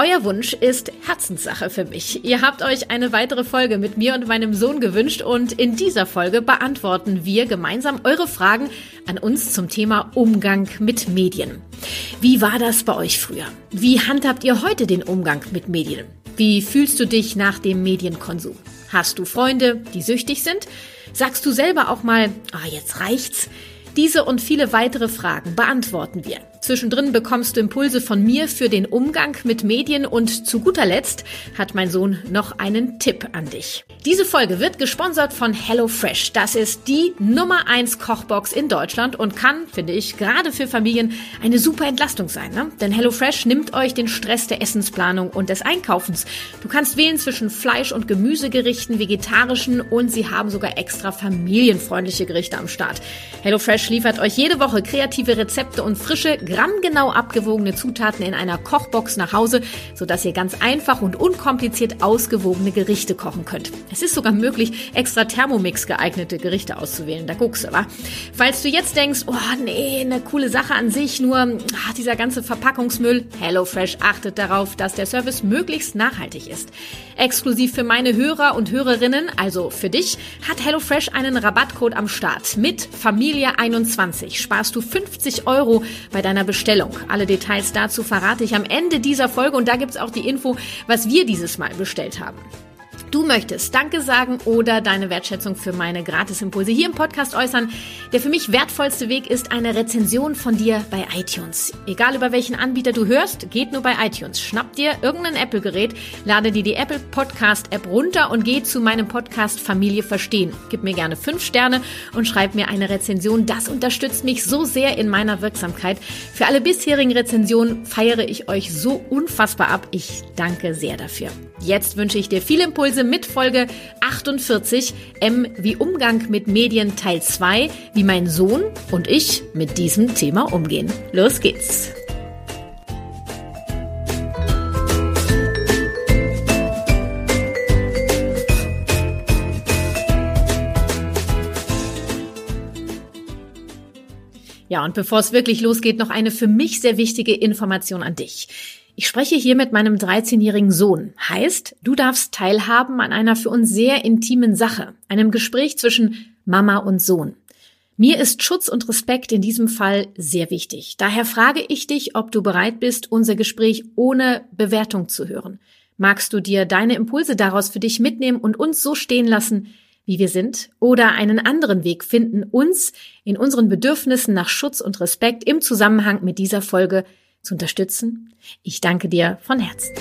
Euer Wunsch ist Herzenssache für mich. Ihr habt euch eine weitere Folge mit mir und meinem Sohn gewünscht und in dieser Folge beantworten wir gemeinsam eure Fragen an uns zum Thema Umgang mit Medien. Wie war das bei euch früher? Wie handhabt ihr heute den Umgang mit Medien? Wie fühlst du dich nach dem Medienkonsum? Hast du Freunde, die süchtig sind? Sagst du selber auch mal, ah, jetzt reicht's? Diese und viele weitere Fragen beantworten wir. Zwischendrin bekommst du Impulse von mir für den Umgang mit Medien und zu guter Letzt hat mein Sohn noch einen Tipp an dich. Diese Folge wird gesponsert von HelloFresh. Das ist die Nummer 1 Kochbox in Deutschland und kann, finde ich, gerade für Familien eine super Entlastung sein. Ne? Denn HelloFresh nimmt euch den Stress der Essensplanung und des Einkaufens. Du kannst wählen zwischen Fleisch- und Gemüsegerichten, vegetarischen und sie haben sogar extra familienfreundliche Gerichte am Start. HelloFresh liefert euch jede Woche kreative Rezepte und frische, grammgenau abgewogene Zutaten in einer Kochbox nach Hause, sodass ihr ganz einfach und unkompliziert ausgewogene Gerichte kochen könnt. Es ist sogar möglich, extra Thermomix geeignete Gerichte auszuwählen. Da guckst du, wa? Falls du jetzt denkst, oh nee, eine coole Sache an sich, nur ach, dieser ganze Verpackungsmüll, HelloFresh achtet darauf, dass der Service möglichst nachhaltig ist. Exklusiv für meine Hörer und Hörerinnen, also für dich, hat HelloFresh einen Rabattcode am Start. Mit Familie21 sparst du 50 Euro bei deiner Bestellung. Alle Details dazu verrate ich am Ende dieser Folge und da gibt's auch die Info, was wir dieses Mal bestellt haben. Du möchtest Danke sagen oder deine Wertschätzung für meine Gratisimpulse hier im Podcast äußern. Der für mich wertvollste Weg ist eine Rezension von dir bei iTunes. Egal über welchen Anbieter du hörst, geht nur bei iTunes. Schnapp dir irgendein Apple-Gerät, lade dir die Apple Podcast App runter und geh zu meinem Podcast Familie Verstehen. Gib mir gerne fünf Sterne und schreib mir eine Rezension. Das unterstützt mich so sehr in meiner Wirksamkeit. Für alle bisherigen Rezensionen feiere ich euch so unfassbar ab. Ich danke sehr dafür. Jetzt wünsche ich dir viele Impulse mit Folge 48 M wie Umgang mit Medien Teil 2, wie mein Sohn und ich mit diesem Thema umgehen. Los geht's! Ja, und bevor es wirklich losgeht, noch eine für mich sehr wichtige Information an dich. Ich spreche hier mit meinem 13-jährigen Sohn. Heißt, du darfst teilhaben an einer für uns sehr intimen Sache, einem Gespräch zwischen Mama und Sohn. Mir ist Schutz und Respekt in diesem Fall sehr wichtig. Daher frage ich dich, ob du bereit bist, unser Gespräch ohne Bewertung zu hören. Magst du dir deine Impulse daraus für dich mitnehmen und uns so stehen lassen, wie wir sind, oder einen anderen Weg finden, uns in unseren Bedürfnissen nach Schutz und Respekt im Zusammenhang mit dieser Folge zu unterstützen. Ich danke dir von Herzen.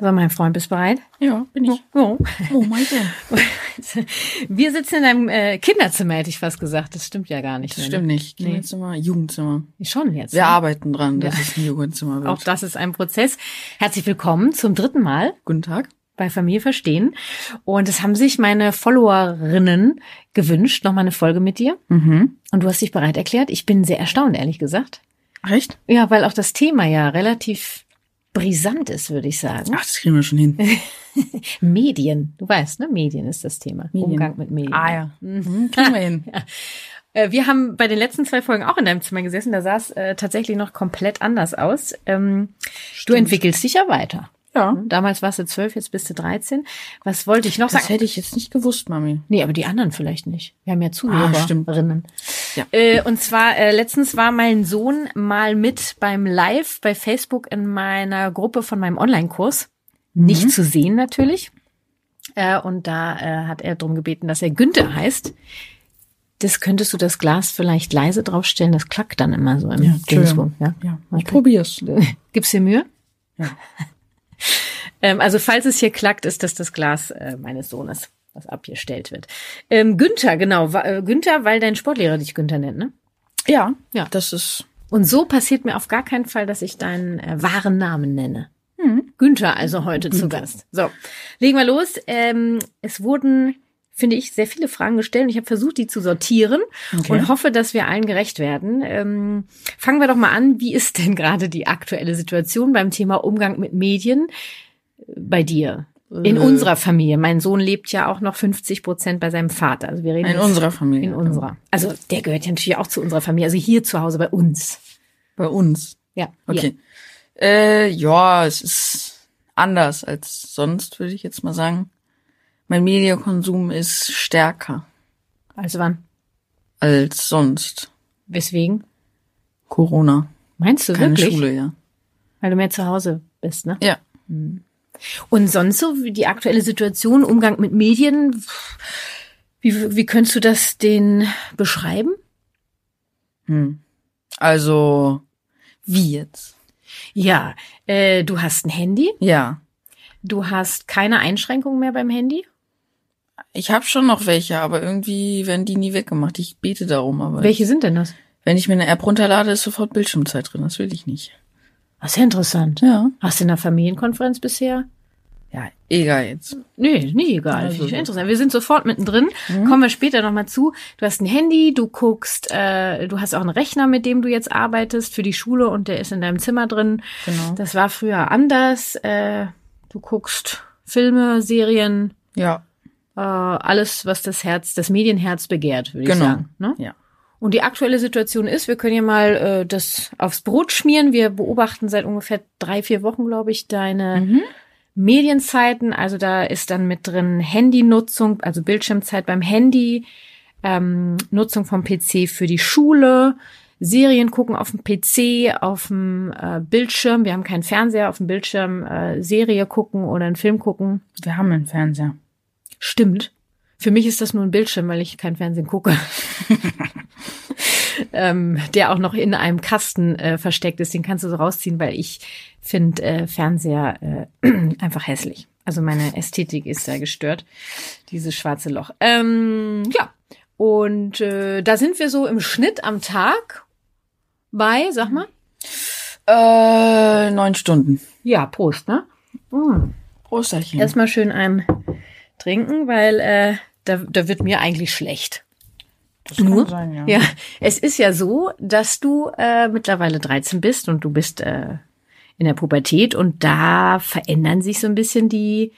So, mein Freund, bist du bereit? Ja, bin ich. Oh, oh mein Gott. Wir sitzen in einem äh, Kinderzimmer, hätte ich fast gesagt. Das stimmt ja gar nicht. Das mehr, stimmt ne? nicht. Kinderzimmer, Jugendzimmer. Schon jetzt. Wir ne? arbeiten dran, dass Ja. es ein Jugendzimmer wird. Auch das ist ein Prozess. Herzlich willkommen zum dritten Mal Guten Tag. Bei Familie Verstehen. Und es haben sich meine Followerinnen gewünscht, nochmal eine Folge mit dir. Mhm. Und du hast dich bereit erklärt. Ich bin sehr erstaunt, ehrlich gesagt. Echt? Ja, weil auch das Thema ja relativ brisant ist, würde ich sagen. Ach, das kriegen wir schon hin. Medien. Du weißt, ne? Medien ist das Thema. Medien. Umgang mit Medien. Ah ja. Mhm. Kriegen wir hin. Äh, Wir haben bei den letzten zwei Folgen auch in deinem Zimmer gesessen. Da sah es äh, tatsächlich noch komplett anders aus. Ähm, du entwickelst dich ja weiter. Ja. Damals warst du zwölf, jetzt bist du 13. Was wollte ich noch Das sagen? hätte ich jetzt nicht gewusst, Mami. Nee, aber die anderen vielleicht nicht. Wir haben ja Ah. Zuhörerinnen. Ja. Äh, und zwar, äh, letztens war mein Sohn mal mit beim Live bei Facebook in meiner Gruppe von meinem Online-Kurs. Nicht zu sehen natürlich. Äh, und da äh, hat er darum gebeten, dass er Günther heißt. Das könntest du das Glas vielleicht leise draufstellen, das klackt dann immer so im Ja, Dingsbum. Ja? Ja, ich probier's. Gibst dir Mühe? Ja. Ähm, also falls es hier klackt, ist das das Glas äh, meines Sohnes, was abgestellt wird. Ähm, Günther, genau. Äh, Günther, weil dein Sportlehrer dich Günther nennt, ne? Ja. Ja. Das ist, Und so passiert mir auf gar keinen Fall, dass ich deinen äh, wahren Namen nenne. hm. Günther also heute zu Gast. So, legen wir los. Ähm, es wurden, finde ich, sehr viele Fragen gestellt. Ich habe versucht, die zu sortieren Okay. und hoffe, dass wir allen gerecht werden. Ähm, fangen wir doch mal an. Wie ist denn gerade die aktuelle Situation beim Thema Umgang mit Medien äh, bei dir? In Äh. unserer Familie. Mein Sohn lebt ja auch noch 50 Prozent bei seinem Vater. Also wir reden In unserer Familie. in unserer. Also der gehört ja natürlich auch zu unserer Familie. Also hier zu Hause bei uns. Bei uns. Ja. Okay. Äh, ja, es ist anders als sonst, würde ich jetzt mal sagen. Mein Mediakonsum ist stärker. Also wann? als sonst. Weswegen? Corona. Meinst du Keine wirklich? Schule, ja. Weil du mehr zu Hause bist, ne? Ja. Und sonst so wie die aktuelle Situation, Umgang mit Medien, wie, wie könntest du das den beschreiben? Hm. Also, wie jetzt? Ja, äh, du hast ein Handy, Ja. du hast keine Einschränkungen mehr beim Handy. Ich habe schon noch welche, aber irgendwie werden die nie weggemacht. Ich bete darum, aber Welche sind denn das? wenn ich mir eine App runterlade, ist sofort Bildschirmzeit drin. Das will ich nicht. Das ist ja interessant. Ja. Hast du in der Familienkonferenz bisher? Ja, egal jetzt. Nee, nie egal. Also Finde ich interessant. Wir sind sofort mittendrin. Kommen wir später nochmal zu. Du hast ein Handy, du guckst, äh, du hast auch einen Rechner, mit dem du jetzt arbeitest für die Schule und der ist in deinem Zimmer drin. Genau. Das war früher anders. Äh, du guckst Filme, Serien, Ja. Äh, alles, was das Herz, das Medienherz begehrt, würde Genau. ich sagen. Ne? Ja. Und die aktuelle Situation ist, wir können ja mal äh, das aufs Brot schmieren. Wir beobachten seit ungefähr drei, vier Wochen, glaube ich, deine Mhm. Medienzeiten. Also da ist dann mit drin Handynutzung, also Bildschirmzeit beim Handy, ähm, Nutzung vom PC für die Schule, Serien gucken auf dem PC, auf dem äh, Bildschirm. Wir haben keinen Fernseher, auf dem Bildschirm äh, Serie gucken oder einen Film gucken. Wir haben einen Fernseher. Stimmt. Für mich ist das nur ein Bildschirm, weil ich kein Fernsehen gucke. ähm, der auch noch in einem Kasten äh, versteckt ist. Den kannst du so rausziehen, weil ich finde äh, Fernseher äh, einfach hässlich. Also meine Ästhetik ist da gestört. Dieses schwarze Loch. Ähm, ja. Und äh, da sind wir so im Schnitt am Tag bei, sag mal. Äh, neun Stunden. Ja, Prost, ne? Mm. Prosterchen. Erstmal schön einen trinken, weil äh, da, da wird mir eigentlich schlecht. das nur? sein, ja. Ja, es ist ja so, dass du äh, mittlerweile 13 bist und du bist äh, in der Pubertät und da verändern sich so ein bisschen die,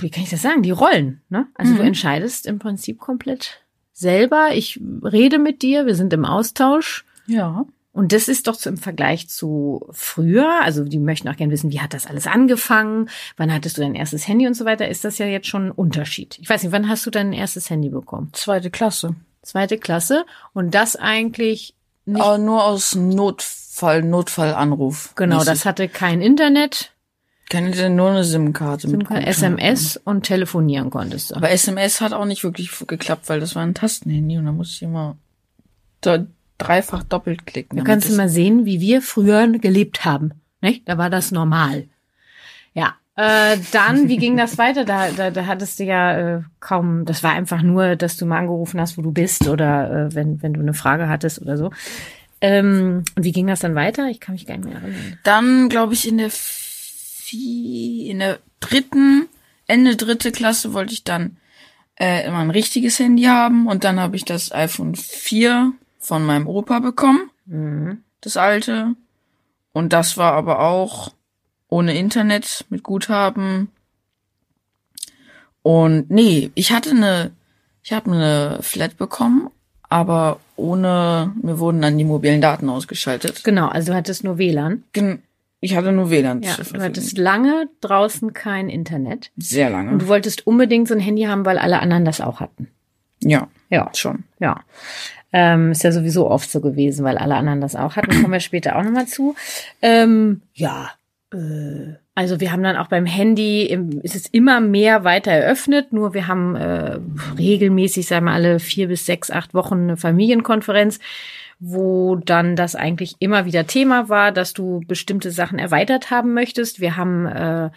wie kann ich das sagen, die Rollen. Ne? Also du entscheidest im Prinzip komplett selber. Ich rede mit dir, wir sind im Austausch. Ja. Und das ist doch so im Vergleich zu früher, also die möchten auch gerne wissen, wie hat das alles angefangen, wann hattest du dein erstes Handy und so weiter, ist das ja jetzt schon ein Unterschied. Ich weiß nicht, wann hast du dein erstes Handy bekommen? Zweite Klasse. Zweite Klasse und das eigentlich nicht, Aber nur aus Notfall, Notfallanruf. genau, das hatte kein Internet, Keine denn nur eine SIM-Karte kein Guthaben. SMS und telefonieren konntest du. Aber SMS hat auch nicht wirklich geklappt, weil das war ein Tastenhandy und da musste ich immer do- dreifach doppelt klicken. Du kannst das- mal sehen, wie wir früher gelebt haben. Nicht? Da war das normal. Ja. Äh, dann, wie ging das weiter? Da, da, da hattest du ja äh, kaum, das war einfach nur, dass du mal angerufen hast, wo du bist oder äh, wenn, wenn du eine Frage hattest oder so. Ähm, und wie ging das dann weiter? Ich kann mich gar nicht mehr erinnern. Dann, glaube ich, in der vi in der dritten, Ende dritte Klasse wollte ich dann äh, immer ein richtiges Handy haben und dann habe ich das iPhone 4 von meinem Opa bekommen, Mhm. das alte. Und das war aber auch ohne Internet mit Guthaben. Und nee, ich hatte eine, ich habe eine Flat bekommen, aber ohne, mir wurden dann die mobilen Daten ausgeschaltet. Genau, also du hattest nur WLAN. Gen- Ich hatte nur WLAN. Ja, du hattest lange draußen kein Internet. Sehr Und lange. du wolltest unbedingt so ein Handy haben, weil alle anderen das auch hatten. Ja, Ja. schon. Ja. Ähm, ist ja sowieso oft so gewesen, weil alle anderen das auch hatten. Kommen wir später auch nochmal zu. Ähm, ja. Äh, also wir haben dann auch beim Handy, im, ist es immer mehr weiter eröffnet, nur wir haben äh, regelmäßig, sagen wir alle vier bis sechs, acht Wochen eine Familienkonferenz, wo dann das eigentlich immer wieder Thema war, dass du bestimmte Sachen erweitert haben möchtest. Wir haben äh, Aber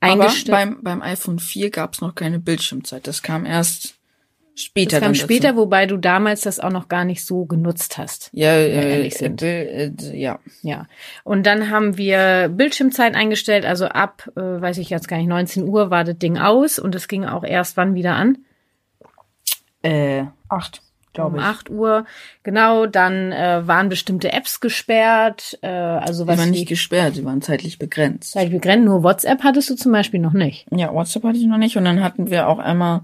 eingestellt. beim, beim iPhone 4 gab es noch keine Bildschirmzeit. Das kam erst Später Das kam dann dazu. später, wobei du damals das auch noch gar nicht so genutzt hast. Ja, äh, ehrlich sind. äh, äh, ja. Ja. Und dann haben wir Bildschirmzeit eingestellt, also ab, äh, weiß ich jetzt gar nicht, 19 Uhr war das Ding aus und es ging auch erst wann wieder an? Äh, acht, glaube um ich. 8 Uhr. Genau, dann äh, waren bestimmte Apps gesperrt, äh, also Die was waren die nicht gesperrt, die waren zeitlich begrenzt. Zeit begrenzt. Nur WhatsApp hattest du zum Beispiel noch nicht. Ja, WhatsApp hatte ich noch nicht. Und dann hatten wir auch einmal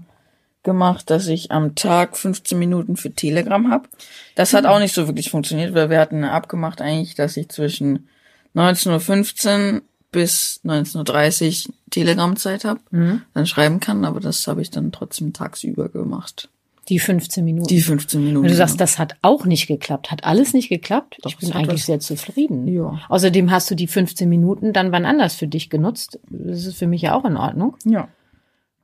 gemacht, dass ich am Tag 15 Minuten für Telegram hab. Das hat auch nicht so wirklich funktioniert, weil wir hatten abgemacht eigentlich, dass ich zwischen 19.15 Uhr bis 19.30 Uhr Telegram-Zeit habe, dann schreiben kann, aber das habe ich dann trotzdem tagsüber gemacht. Die 15 Minuten. Die 15 Minuten. Und du sagst, genau. das hat auch nicht geklappt. Hat alles nicht geklappt? Doch, ich bin eigentlich was- sehr zufrieden. Ja. Außerdem hast du die 15 Minuten dann wann anders für dich genutzt. Das ist für mich ja auch in Ordnung. Ja.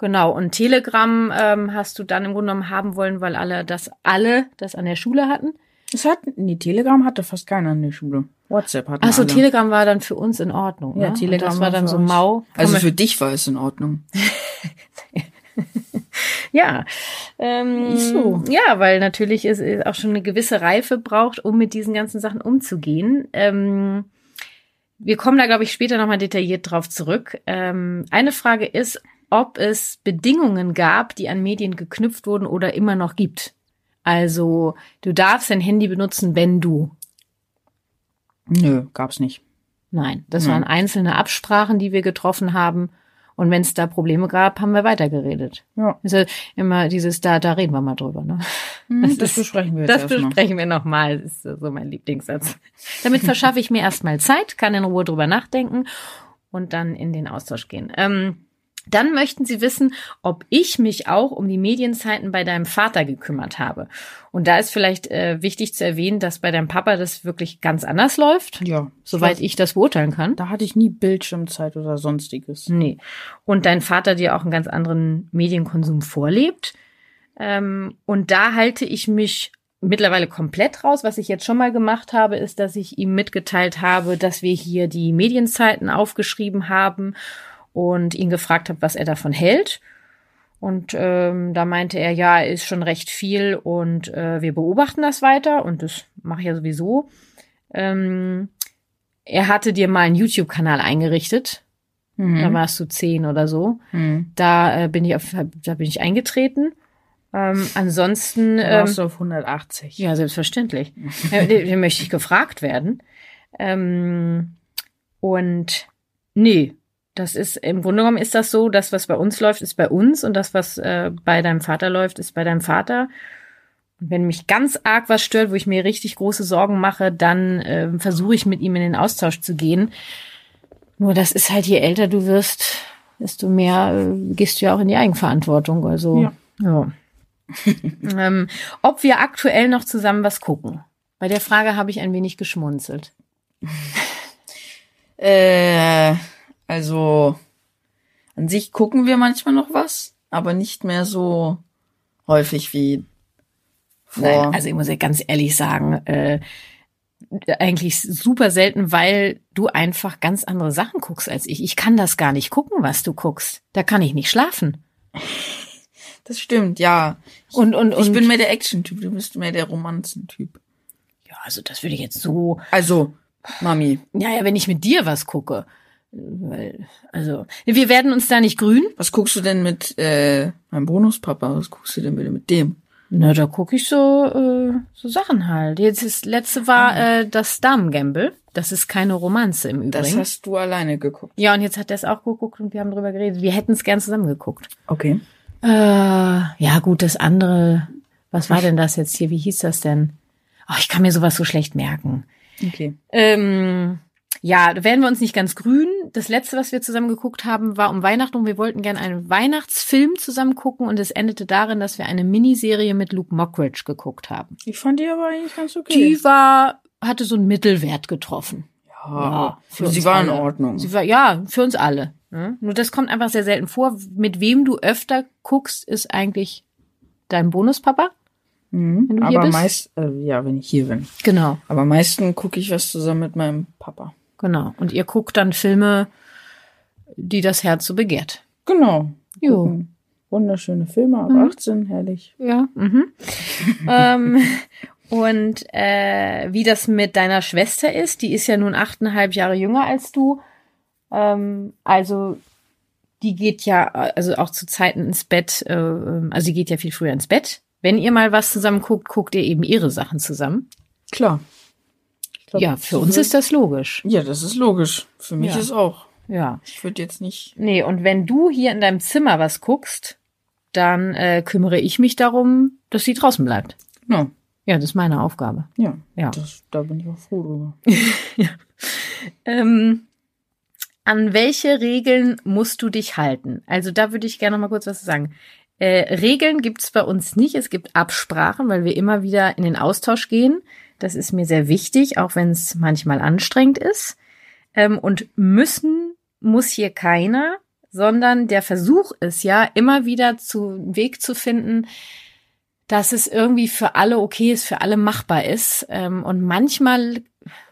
Genau. Und Telegram ähm, hast du dann im Grunde genommen haben wollen, weil alle das, alle das an der Schule hatten. Das hat, nee, Telegram hatte fast keiner an der Schule. WhatsApp hatten Achso. Telegram war dann für uns in Ordnung. Ja, ne? Telegram Und das war dann für so uns. mau. Also für dich war es in Ordnung. Ja. Ähm, Wieso? Ja, weil natürlich es es auch schon eine gewisse Reife braucht, um mit diesen ganzen Sachen umzugehen. Ähm, wir kommen da, glaube ich, später nochmal detailliert drauf zurück. Ähm, eine Frage ist, ob es Bedingungen gab, die an Medien geknüpft wurden oder immer noch gibt. Also, du darfst dein Handy benutzen, wenn du. Nö, gab's nicht. Nein, das Nein. waren einzelne Absprachen, die wir getroffen haben. Und wenn es da Probleme gab, haben wir weitergeredet. Ja. Ja immer dieses, da, da reden wir mal drüber, ne? Das, ist- besprechen wir jetzt Das besprechen wir nochmal. Das ist so mein Lieblingssatz. Damit verschaffe ich mir erstmal Zeit, kann in Ruhe drüber nachdenken und dann in den Austausch gehen. Ähm, dann möchten Sie wissen, ob ich mich auch um die Medienzeiten bei deinem Vater gekümmert habe. Und da ist vielleicht äh, wichtig zu erwähnen, dass bei deinem Papa das wirklich ganz anders läuft, Ja. soweit ich das beurteilen kann. Da hatte ich nie Bildschirmzeit oder sonstiges. Nee. Und dein Vater dir auch einen ganz anderen Medienkonsum vorlebt. Ähm, und da halte ich mich mittlerweile komplett raus. Was ich jetzt schon mal gemacht habe, ist, dass ich ihm mitgeteilt habe, dass wir hier die Medienzeiten aufgeschrieben haben und ihn gefragt habe, was er davon hält. Und ähm, da meinte er, ja, ist schon recht viel und äh, wir beobachten das weiter und das mache ich ja sowieso. Ähm, er hatte dir mal einen YouTube-Kanal eingerichtet. Mhm. Da warst du zehn oder so. Mhm. Da äh, bin ich auf, da bin ich eingetreten. Ähm, ansonsten, Da ähm, warst du auf 180. ja, selbstverständlich. den, den möchte ich gefragt werden. Ähm, und nee, das ist im Grunde genommen ist das so, das, was bei uns läuft, ist bei uns und das, was äh, bei deinem Vater läuft, ist bei deinem Vater. Und wenn mich ganz arg was stört, wo ich mir richtig große Sorgen mache, dann ähm, versuche ich mit ihm in den Austausch zu gehen. Nur das ist halt, je älter du wirst, desto mehr äh, gehst du ja auch in die Eigenverantwortung. Also Ja. ja. ähm, ob wir aktuell noch zusammen was gucken. Bei der Frage habe ich ein wenig geschmunzelt. Äh, also an sich gucken wir manchmal noch was, aber nicht mehr so häufig wie vor. Nein, also ich muss ja ganz ehrlich sagen, äh, eigentlich super selten, weil du einfach ganz andere Sachen guckst als ich. Ich kann das gar nicht gucken, was du guckst. Da kann ich nicht schlafen. das stimmt, ja. Und und und Ich bin mehr der Action-Typ, du bist mehr der Romanzen-Typ. ja, also das würde ich jetzt so Also, Mami, Ja, ja, wenn ich mit dir was gucke. Weil, also, wir werden uns da nicht grün. was guckst du denn mit äh, meinem Bonuspapa? Was guckst du denn bitte mit dem? Na, da gucke ich so, äh, so Sachen halt. Jetzt das letzte war äh, das Damen-Gamble. Das ist keine Romanze im Übrigen. Das hast du alleine geguckt. ja, und jetzt hat er es auch geguckt und wir haben drüber geredet. Wir hätten es gern zusammen geguckt. Okay. Äh, ja, gut, das andere, was war denn das jetzt hier? Wie hieß das denn? Oh, ich kann mir sowas so schlecht merken. Okay. Ähm, ja, da werden wir uns nicht ganz grün. Das letzte, was wir zusammen geguckt haben, war um Weihnachten und wir wollten gerne einen Weihnachtsfilm zusammen gucken und es endete darin, dass wir eine Miniserie mit Luke Mockridge geguckt haben. Ich fand die aber eigentlich ganz okay. Die war, hatte so einen Mittelwert getroffen. ja, für sie uns war in alle. Ordnung. Sie war, ja, für uns alle. Ne? Nur das kommt einfach sehr selten vor. Mit wem du öfter guckst, ist eigentlich dein Bonuspapa. Mhm. wenn du hier aber meist, äh, ja, wenn ich hier bin. Genau, Aber am meisten gucke ich was zusammen mit meinem Papa. Genau. Und ihr guckt dann Filme, die das Herz so begehrt. Genau. Jo. Gucken. Wunderschöne Filme ab Mhm. 18, herrlich. Ja. Mhm. ähm, und äh, wie das mit deiner Schwester ist, die ist ja nun achteinhalb Jahre jünger als du. Ähm, also die geht ja also auch zu Zeiten ins Bett, äh, also sie geht ja viel früher ins Bett. Wenn ihr mal was zusammen guckt, guckt ihr eben ihre Sachen zusammen. Klar. Glaub, Ja, für uns ist das logisch. Ja, das ist logisch. Für mich Ja. ist auch. Ja. Ich würde jetzt nicht. Nee, und wenn du hier in deinem Zimmer was guckst, dann äh, kümmere ich mich darum, dass sie draußen bleibt. No. Ja, das ist meine Aufgabe. Ja. Ja. Das, da bin ich auch froh drüber. Ähm, an welche Regeln musst du dich halten? Also da würde ich gerne noch mal kurz was sagen. Äh, Regeln gibt es bei uns nicht. Es gibt Absprachen, weil wir immer wieder in den Austausch gehen. Das ist mir sehr wichtig, auch wenn es manchmal anstrengend ist. Ähm, und müssen muss hier keiner, sondern der Versuch ist ja, immer wieder zu Weg zu finden, dass es irgendwie für alle okay ist, für alle machbar ist. Ähm, und manchmal,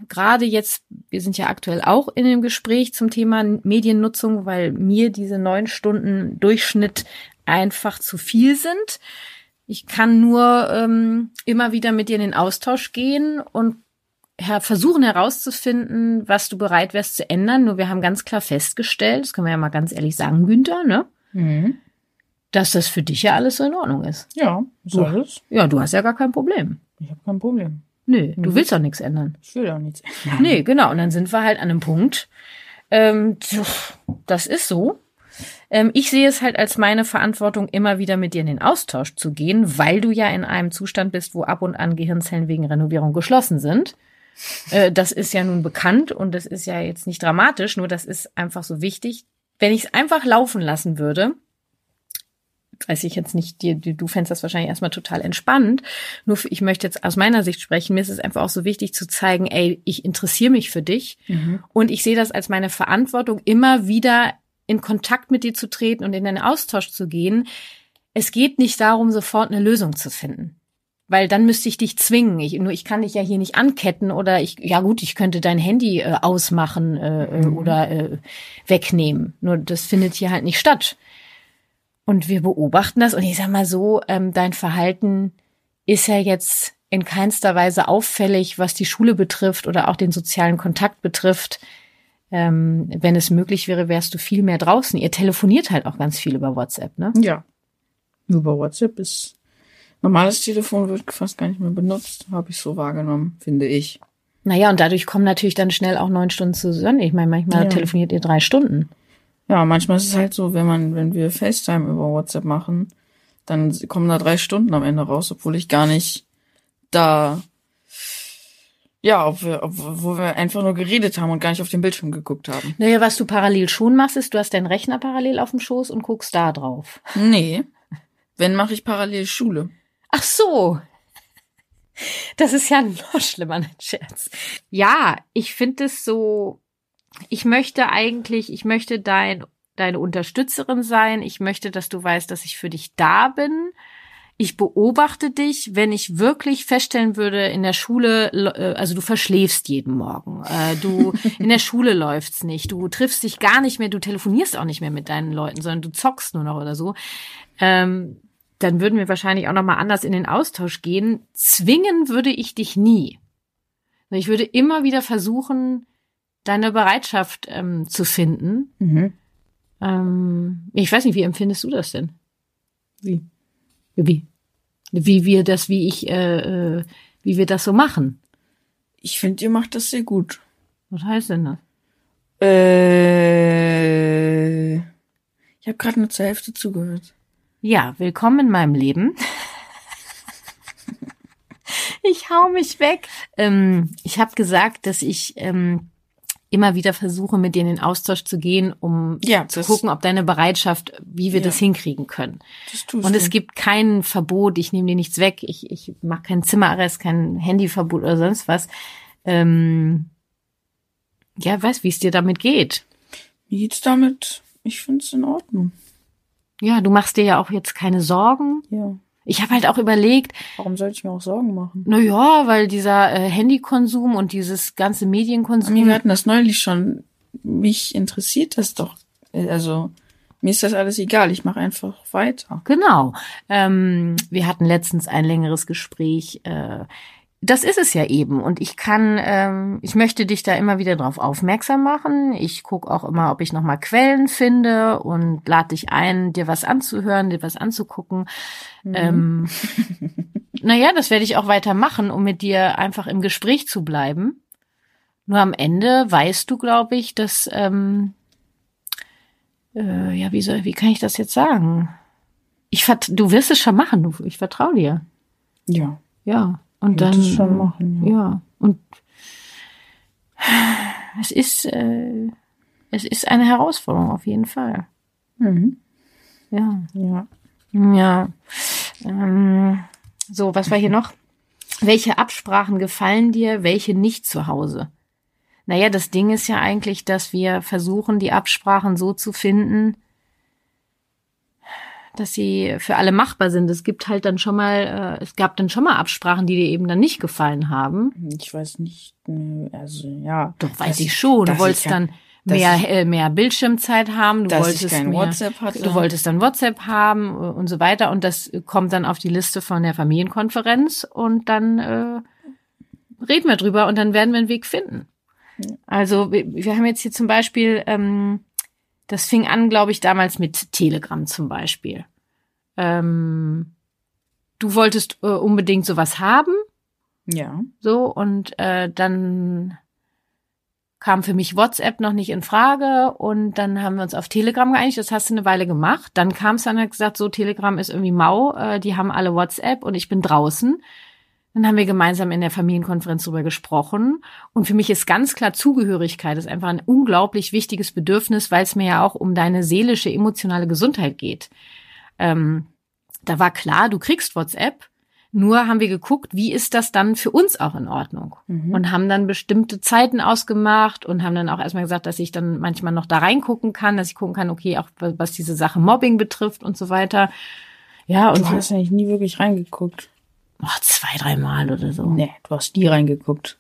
gerade jetzt, wir sind ja aktuell auch in dem Gespräch zum Thema Mediennutzung, weil mir diese neun Stunden Durchschnitt einfach zu viel sind. Ich kann nur ähm, immer wieder mit dir in den Austausch gehen und her versuchen herauszufinden, was du bereit wärst zu ändern. Nur wir haben ganz klar festgestellt, das können wir ja mal ganz ehrlich sagen, Günther, ne? Mhm. dass das für dich ja alles so in Ordnung ist. Ja, ist Du- alles. Ja, du hast ja gar kein Problem. Ich habe kein Problem. Nö, du Mhm. willst doch nichts ändern. Ich will auch nichts. Nee, genau. Und dann sind wir halt an einem Punkt. Ähm, das ist so. Ähm, ich sehe es halt als meine Verantwortung, immer wieder mit dir in den Austausch zu gehen, weil du ja in einem Zustand bist, wo ab und an Gehirnzellen wegen Renovierung geschlossen sind. Äh, das ist ja nun bekannt und das ist ja jetzt nicht dramatisch, nur das ist einfach so wichtig. Wenn ich es einfach laufen lassen würde, weiß ich jetzt nicht, dir, du fändest das wahrscheinlich erstmal total entspannt. Nur für, ich möchte jetzt aus meiner Sicht sprechen. Mir ist es einfach auch so wichtig zu zeigen, ey, ich interessiere mich für dich Mhm. und ich sehe das als meine Verantwortung, immer wieder in Kontakt mit dir zu treten und in einen Austausch zu gehen. Es geht nicht darum, sofort eine Lösung zu finden. Weil dann müsste ich dich zwingen. Ich, nur ich kann dich ja hier nicht anketten oder ich, ja gut, ich könnte dein Handy äh, ausmachen äh, äh, Mhm. oder äh, wegnehmen. Nur das findet hier halt nicht statt. Und wir beobachten das und ich sag mal so, ähm, dein Verhalten ist ja jetzt in keinster Weise auffällig, was die Schule betrifft oder auch den sozialen Kontakt betrifft. Ähm, wenn es möglich wäre, wärst du viel mehr draußen. Ihr telefoniert halt auch ganz viel über WhatsApp, ne? Ja. Über WhatsApp ist. Normales Telefon wird fast gar nicht mehr benutzt, habe ich so wahrgenommen, finde ich. Naja, und dadurch kommen natürlich dann schnell auch neun Stunden zusammen. Ich meine, manchmal Ja. telefoniert ihr drei Stunden. Ja, manchmal ist es halt so, wenn man, wenn wir FaceTime über WhatsApp machen, dann kommen da drei Stunden am Ende raus, obwohl ich gar nicht da, ja, ob wir, ob, wo wir einfach nur geredet haben und gar nicht auf den Bildschirm geguckt haben. Naja, was du parallel schon machst, ist, du hast deinen Rechner parallel auf dem Schoß und guckst da drauf. Nee. Wenn mache ich parallel Schule. Ach so. Das ist ja noch schlimmer, ein Scherz. Ja, ich finde es so, ich möchte eigentlich, ich möchte dein, deine Unterstützerin sein. Ich möchte, dass du weißt, dass ich für dich da bin. Ich beobachte dich, wenn ich wirklich feststellen würde, in der Schule, äh, also du verschläfst jeden Morgen, äh, du in der Schule läuft's nicht, du triffst dich gar nicht mehr, du telefonierst auch nicht mehr mit deinen Leuten, sondern du zockst nur noch oder so. Ähm, dann würden wir wahrscheinlich auch noch mal anders in den Austausch gehen. Zwingen würde ich dich nie. Ich würde immer wieder versuchen, deine Bereitschaft ähm, zu finden. Mhm. Ähm, ich weiß nicht, wie empfindest du das denn? Wie? Wie? Wie wir das, wie ich, äh, äh, wie wir das so machen. Ich finde, ihr macht das sehr gut. Was heißt denn das? Äh, ich habe gerade nur zur Hälfte zugehört. Ja, willkommen in meinem Leben. ich hau mich weg. Ähm, ich habe gesagt, dass ich ähm, immer wieder versuche, mit dir in den Austausch zu gehen, um Ja, zu gucken, ob deine Bereitschaft, wie wir Ja. das hinkriegen können. Das tust Und du. es gibt kein Verbot, ich nehme dir nichts weg, ich, ich mache keinen Zimmerarrest, kein Handyverbot oder sonst was. Ähm, ja, weiß, wie es dir damit geht. Wie geht's damit? Ich finde es in Ordnung. Ja, du machst dir ja auch jetzt keine Sorgen. Ja. Ich habe halt auch überlegt, Warum sollte ich mir auch Sorgen machen? na ja, weil dieser äh, Handykonsum und dieses ganze Medienkonsum. Wir hatten das neulich schon. Mich interessiert das doch. Äh, Also, Mir ist das alles egal, ich mache einfach weiter. Genau. Ähm, wir hatten letztens ein längeres Gespräch. Äh, das ist es ja eben. Und ich kann, ähm, ich möchte dich da immer wieder drauf aufmerksam machen. Ich gucke auch immer, ob ich nochmal Quellen finde und lade dich ein, dir was anzuhören, dir was anzugucken. Mhm. Ähm, naja, das werde ich auch weiter machen, um mit dir einfach im Gespräch zu bleiben. Nur am Ende weißt du, glaube ich, dass, ähm, äh, ja, wie soll, wie kann ich das jetzt sagen? Ich vert du wirst es schon machen, ich vertraue dir. Ja. Ja. Und dann. schon machen, ja. ja. Und es ist, äh, es ist eine Herausforderung auf jeden Fall. Mhm. Ja. Ja. Ja. Ähm, so, was war hier noch? Welche Absprachen gefallen dir, welche nicht zu Hause? Naja, das Ding ist ja eigentlich, dass wir versuchen, die Absprachen so zu finden, dass sie für alle machbar sind. Es gibt halt dann schon mal, äh, es gab dann schon mal Absprachen, die dir eben dann nicht gefallen haben. Ich weiß nicht, also ja. Doch weiß ich schon. Du wolltest ich, dann mehr ich, äh, mehr Bildschirmzeit haben. Du wolltest mehr, WhatsApp hatte. Du wolltest dann WhatsApp haben und so weiter. Und das kommt dann auf die Liste von der Familienkonferenz und dann äh, reden wir drüber und dann werden wir einen Weg finden. Also wir, wir haben jetzt hier zum Beispiel ähm, das fing an, glaube ich, damals mit Telegram zum Beispiel. Ähm, du wolltest äh, unbedingt sowas haben. Ja. So, und äh, dann kam für mich WhatsApp noch nicht in Frage und dann haben wir uns auf Telegram geeinigt. Das hast du eine Weile gemacht. Dann kam es dann und hat gesagt, so Telegram ist irgendwie mau, äh, die haben alle WhatsApp und ich bin draußen. Dann haben wir gemeinsam in der Familienkonferenz darüber gesprochen. Und für mich ist ganz klar Zugehörigkeit ist einfach ein unglaublich wichtiges Bedürfnis, weil es mir ja auch um deine seelische, emotionale Gesundheit geht. Ähm, da war klar, du kriegst WhatsApp. Nur haben wir geguckt, wie ist das dann für uns auch in Ordnung? Mhm. Und haben dann bestimmte Zeiten ausgemacht und haben dann auch erstmal gesagt, dass ich dann manchmal noch da reingucken kann, dass ich gucken kann, okay, auch was diese Sache Mobbing betrifft und so weiter. Ja, und du hast eigentlich nie wirklich reingeguckt. Oh, zwei, dreimal oder so. Nee, du hast nie reingeguckt.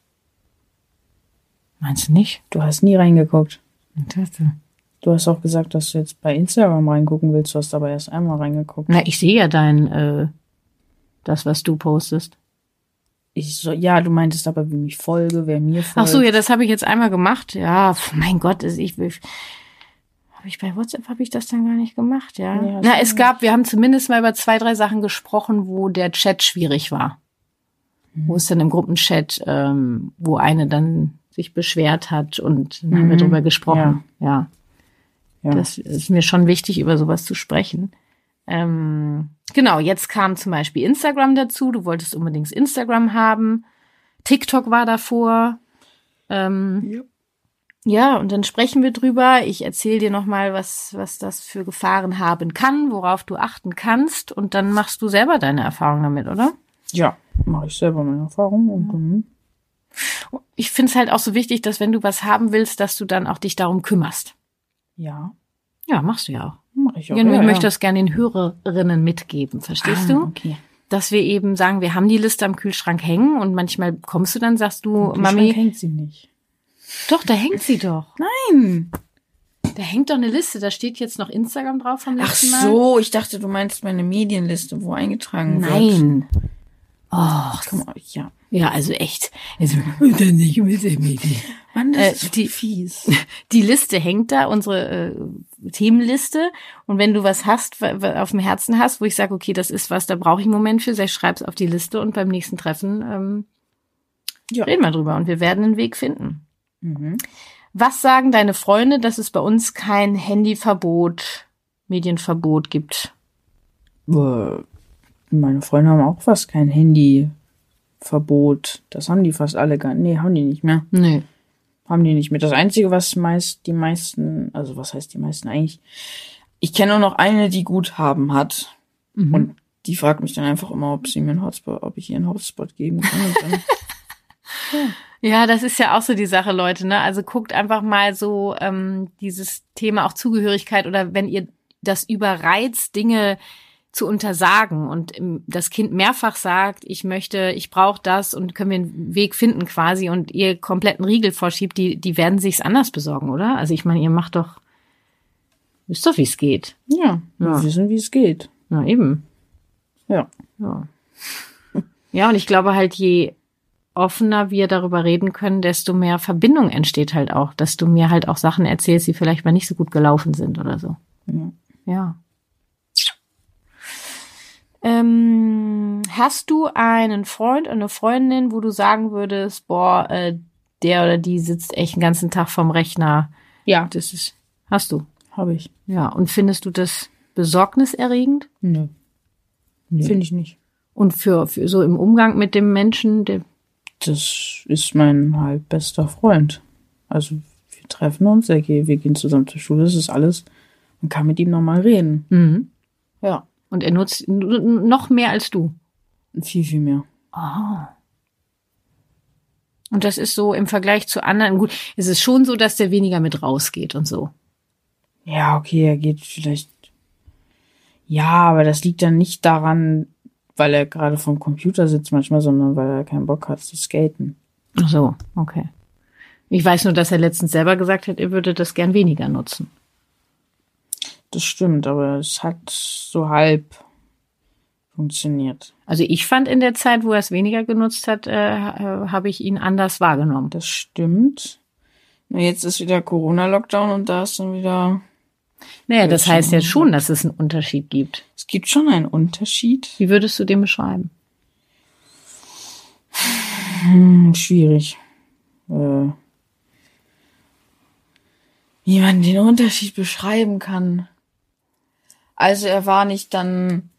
Meinst du nicht? Du hast nie reingeguckt. Dachte. Du hast auch gesagt, dass du jetzt bei Instagram reingucken willst, du hast aber erst einmal reingeguckt. Na, ich sehe ja dein, äh, das, was du postest. Ich so, ja, du meintest aber, wie mich folge, wer mir folgt. Ach so, ja, das habe ich jetzt einmal gemacht. Ja, mein Gott, ich, ich habe ich bei WhatsApp habe ich das dann gar nicht gemacht, ja. ja Na, es gab, wir haben zumindest mal über zwei, drei Sachen gesprochen, wo der Chat schwierig war. Mhm. Wo es dann im Gruppenchat, ähm, wo eine dann sich beschwert hat und dann mhm. haben wir mhm. drüber gesprochen. Ja. ja. Das ist mir schon wichtig, über sowas zu sprechen. Ähm, genau, jetzt kam zum Beispiel Instagram dazu. Du wolltest unbedingt Instagram haben. TikTok war davor. Ähm, ja. Ja, und dann sprechen wir drüber. Ich erzähle dir nochmal, was, was das für Gefahren haben kann, worauf du achten kannst. Und dann machst du selber deine Erfahrung damit, oder? Ja, mache ich selber meine Erfahrung. Und, mhm. Ich finde es halt auch so wichtig, dass wenn du was haben willst, dass du dann auch dich darum kümmerst. Ja. Ja, machst du ja auch. Mach ich auch. Ja, ich ja, möchte ja. das gerne den Hörerinnen mitgeben, verstehst ah, du? Okay. Dass wir eben sagen, wir haben die Liste am Kühlschrank hängen und manchmal kommst du dann, sagst du, Mami. hängt sie nicht. Doch, da hängt sie doch. Nein. Da hängt doch eine Liste, da steht jetzt noch Instagram drauf vom letzten Mal. Ach so, ich dachte, du meinst meine Medienliste, wo eingetragen Nein. wird. Nein. Komm mal, ja. Ja, also echt. Also, und dann nicht mit der Medien. Mann, das äh, ist die, fies. Die Liste hängt da, unsere äh, Themenliste. Und wenn du was hast, auf dem Herzen hast, wo ich sage, okay, das ist was, da brauche ich einen Moment für, ich, schreib's auf die Liste und beim nächsten Treffen ähm, ja. reden wir drüber und wir werden einen Weg finden. Mhm. Was sagen deine Freunde, dass es bei uns kein Handyverbot, Medienverbot gibt? Meine Freunde haben auch fast kein Handyverbot. Das haben die fast alle gar nicht. Nee, haben die nicht mehr. Nee. Haben die nicht mehr. Das Einzige, was meist die meisten, also was heißt die meisten eigentlich? Ich kenne nur noch eine, die Guthaben hat. Mhm. Und die fragt mich dann einfach immer, ob sie mir einen Hotspot, ob ich ihr einen Hotspot geben kann. Und dann, ja. Ja, das ist ja auch so die Sache, Leute. Ne? Also guckt einfach mal so ähm, dieses Thema auch Zugehörigkeit oder wenn ihr das überreizt, Dinge zu untersagen und das Kind mehrfach sagt, ich möchte, ich brauche das und können wir einen Weg finden quasi und ihr kompletten Riegel vorschiebt, die, die werden sich's anders besorgen, oder? Also ich meine, ihr macht doch Wisst doch, wie es geht. Ja, wir Ja. wissen, wie es geht. Na eben. Ja. Ja. Ja, und ich glaube halt, je offener wir darüber reden können, desto mehr Verbindung entsteht halt auch, dass du mir halt auch Sachen erzählst, die vielleicht mal nicht so gut gelaufen sind oder so. Ja. Ja. Ähm, hast du einen Freund oder eine Freundin, wo du sagen würdest, boah, äh, der oder die sitzt echt den ganzen Tag vom Rechner? Ja, Das ist, hast du. habe ich. Ja. Und findest du das besorgniserregend? Nö. Nö. Finde ich nicht. Und für, für so im Umgang mit dem Menschen, der, Das ist mein halt bester Freund. Also wir treffen uns, er geht, wir gehen zusammen zur Schule, das ist alles. Man kann mit ihm nochmal reden. mhm. Ja. und er nutzt noch mehr als du. Viel, viel mehr. Ah. Und das ist so im Vergleich zu anderen, gut, es ist schon so, dass der weniger mit rausgeht und so. Ja, okay, er geht vielleicht. Ja, aber das liegt dann nicht daran, weil er gerade vom Computer sitzt manchmal, sondern weil er keinen Bock hat zu skaten. Ach so, okay. Ich weiß nur, dass er letztens selber gesagt hat, er würde das gern weniger nutzen. Das stimmt, aber es hat so halb funktioniert. Also ich fand in der Zeit, wo er es weniger genutzt hat, äh, habe ich ihn anders wahrgenommen. Das stimmt. Jetzt ist wieder Corona-Lockdown und da ist dann wieder. Naja, das heißt jetzt schon, dass es einen Unterschied gibt. Es gibt schon einen Unterschied. Wie würdest du den beschreiben? Hm, schwierig. Äh, wie man den Unterschied beschreiben kann. Also er war nicht dann,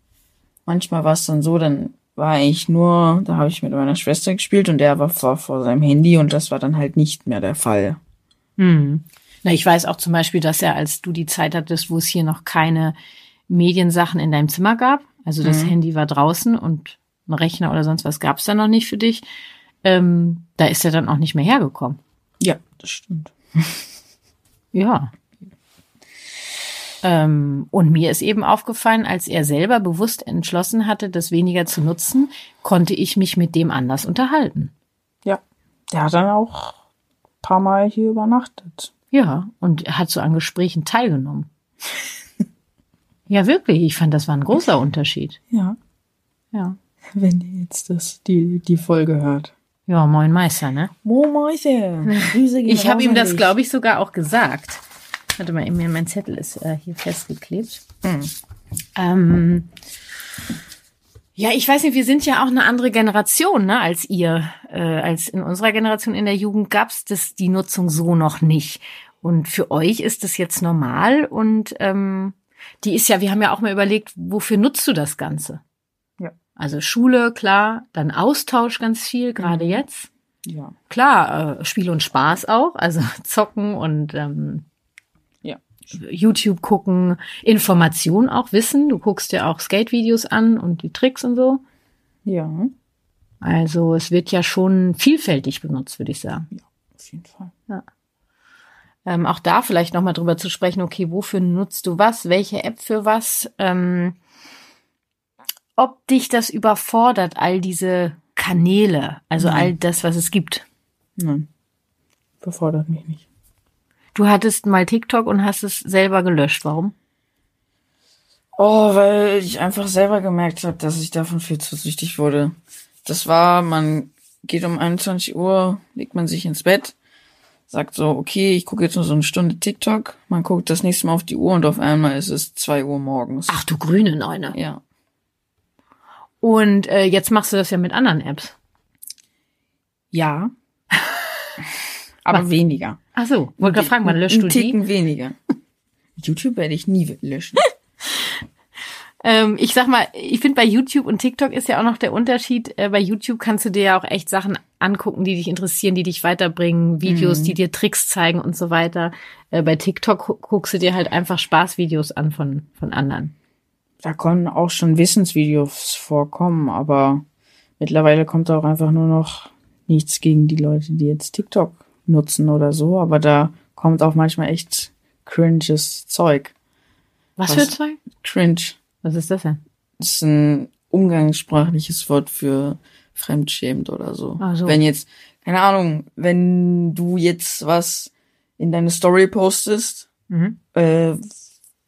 manchmal war es dann so, dann war ich nur, da habe ich mit meiner Schwester gespielt und er war vor, vor seinem Handy und das war dann halt nicht mehr der Fall. Hm. Na, ich weiß auch zum Beispiel, dass er, als du die Zeit hattest, wo es hier noch keine Mediensachen in deinem Zimmer gab, also das Handy war draußen und ein Rechner oder sonst was gab es da noch nicht für dich, ähm, da ist er dann auch nicht mehr hergekommen. Ja, das stimmt. Ja. Ähm, und mir ist eben aufgefallen, als er selber bewusst entschlossen hatte, das weniger zu nutzen, konnte ich mich mit dem anders unterhalten. Ja, der hat dann auch ein paar Mal hier übernachtet. Ja, und er hat so an Gesprächen teilgenommen. ja, wirklich. Ich fand, das war ein großer Unterschied. Ja, Ja. wenn ihr jetzt das, die, die Folge hört. Ja, moin Meister, ne? Mo Mäuse. Grüße gehen Ich habe ihm das, glaube ich, sogar auch gesagt. Warte mal, mir- mein Zettel ist äh, hier festgeklebt. Mhm. Ähm, ja, ich weiß nicht, wir sind ja auch eine andere Generation, ne, als ihr. Äh, als in unserer Generation in der Jugend gab's das die Nutzung so noch nicht. Und für euch ist das jetzt normal und ähm, die ist ja, wir haben ja auch mal überlegt, wofür nutzt du das Ganze? Ja. Also Schule, klar, dann Austausch ganz viel, gerade Mhm. jetzt. Ja. Klar, äh, Spiel und Spaß auch, also zocken und ähm. YouTube gucken, Information auch wissen. Du guckst ja auch Skate-Videos an und die Tricks und so. Ja, Also es wird ja schon vielfältig benutzt, würde ich sagen. auf jeden Fall. Ähm, auch da vielleicht nochmal drüber zu sprechen, okay, wofür nutzt du was, welche App für was, ähm, ob dich das überfordert, all diese Kanäle, also Nein. all das, was es gibt. Nein. Befordert mich nicht. Du hattest mal TikTok und hast es selber gelöscht. Warum? Oh, weil ich einfach selber gemerkt habe, dass ich davon viel zu süchtig wurde. Das war, man geht um 21 Uhr, legt man sich ins Bett, sagt so, okay, ich gucke jetzt nur so eine Stunde TikTok. Man guckt das nächste Mal auf die Uhr und auf einmal ist es 2 Uhr morgens. Ach du grüne Neune. Ja. Und äh, jetzt machst du das ja mit anderen Apps. Ja. Aber Was? weniger. Ach so, wollte gerade fragen, wann löscht du die? Ticken weniger. YouTube werde ich nie löschen. Ähm, ich sag mal, ich finde bei YouTube und TikTok ist ja auch noch der Unterschied. Äh, bei YouTube kannst du dir ja auch echt Sachen angucken, die dich interessieren, die dich weiterbringen, Videos, die dir Tricks zeigen und so weiter. Äh, bei TikTok gu- guckst du dir halt einfach Spaßvideos an von, von anderen. Da können auch schon Wissensvideos vorkommen, aber mittlerweile kommt da auch einfach nur noch nichts gegen die Leute, die jetzt TikTok nutzen oder so, aber da kommt auch manchmal echt cringes Zeug. Was, Was? für Zeug? Cringe Was ist das denn? ist ein umgangssprachliches Wort für fremdschämend oder so. Ach so. Wenn jetzt, keine Ahnung, wenn du jetzt was in deine Story postest, Mhm. äh,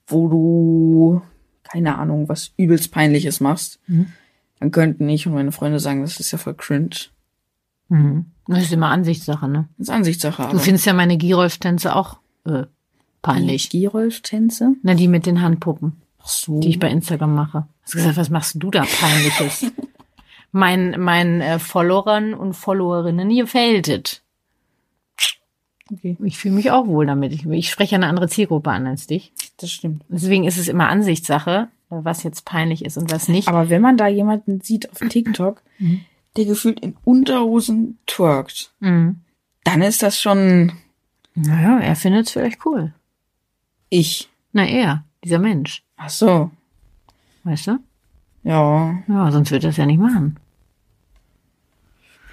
wo du, keine Ahnung, was übelst peinliches machst, dann könnten ich und meine Freunde sagen, das ist ja voll cringe. Mhm. Das ist immer Ansichtssache, ne? Das ist Ansichtssache. Du Aber findest ja meine Girolf-Tänze auch äh, peinlich. Girolf-Tänze? Na, die mit den Handpuppen, Ach so. die ich bei Instagram mache. Hast du gesagt, was machst du da peinliches? mein, meinen äh, Followern und Followerinnen gefällt es. okay. Ich fühle mich auch wohl damit. Ich, ich spreche eine andere Zielgruppe an als dich. Das stimmt. Deswegen ist es immer Ansichtssache, was jetzt peinlich ist und was nicht. Aber wenn man da jemanden sieht auf TikTok, der gefühlt in Unterhosen twerkt, Mhm. dann ist das schon Naja, er findet es vielleicht cool. ich. Na, er, dieser Mensch. Ach so. Weißt du? Ja. Ja, sonst würde er es ja nicht machen.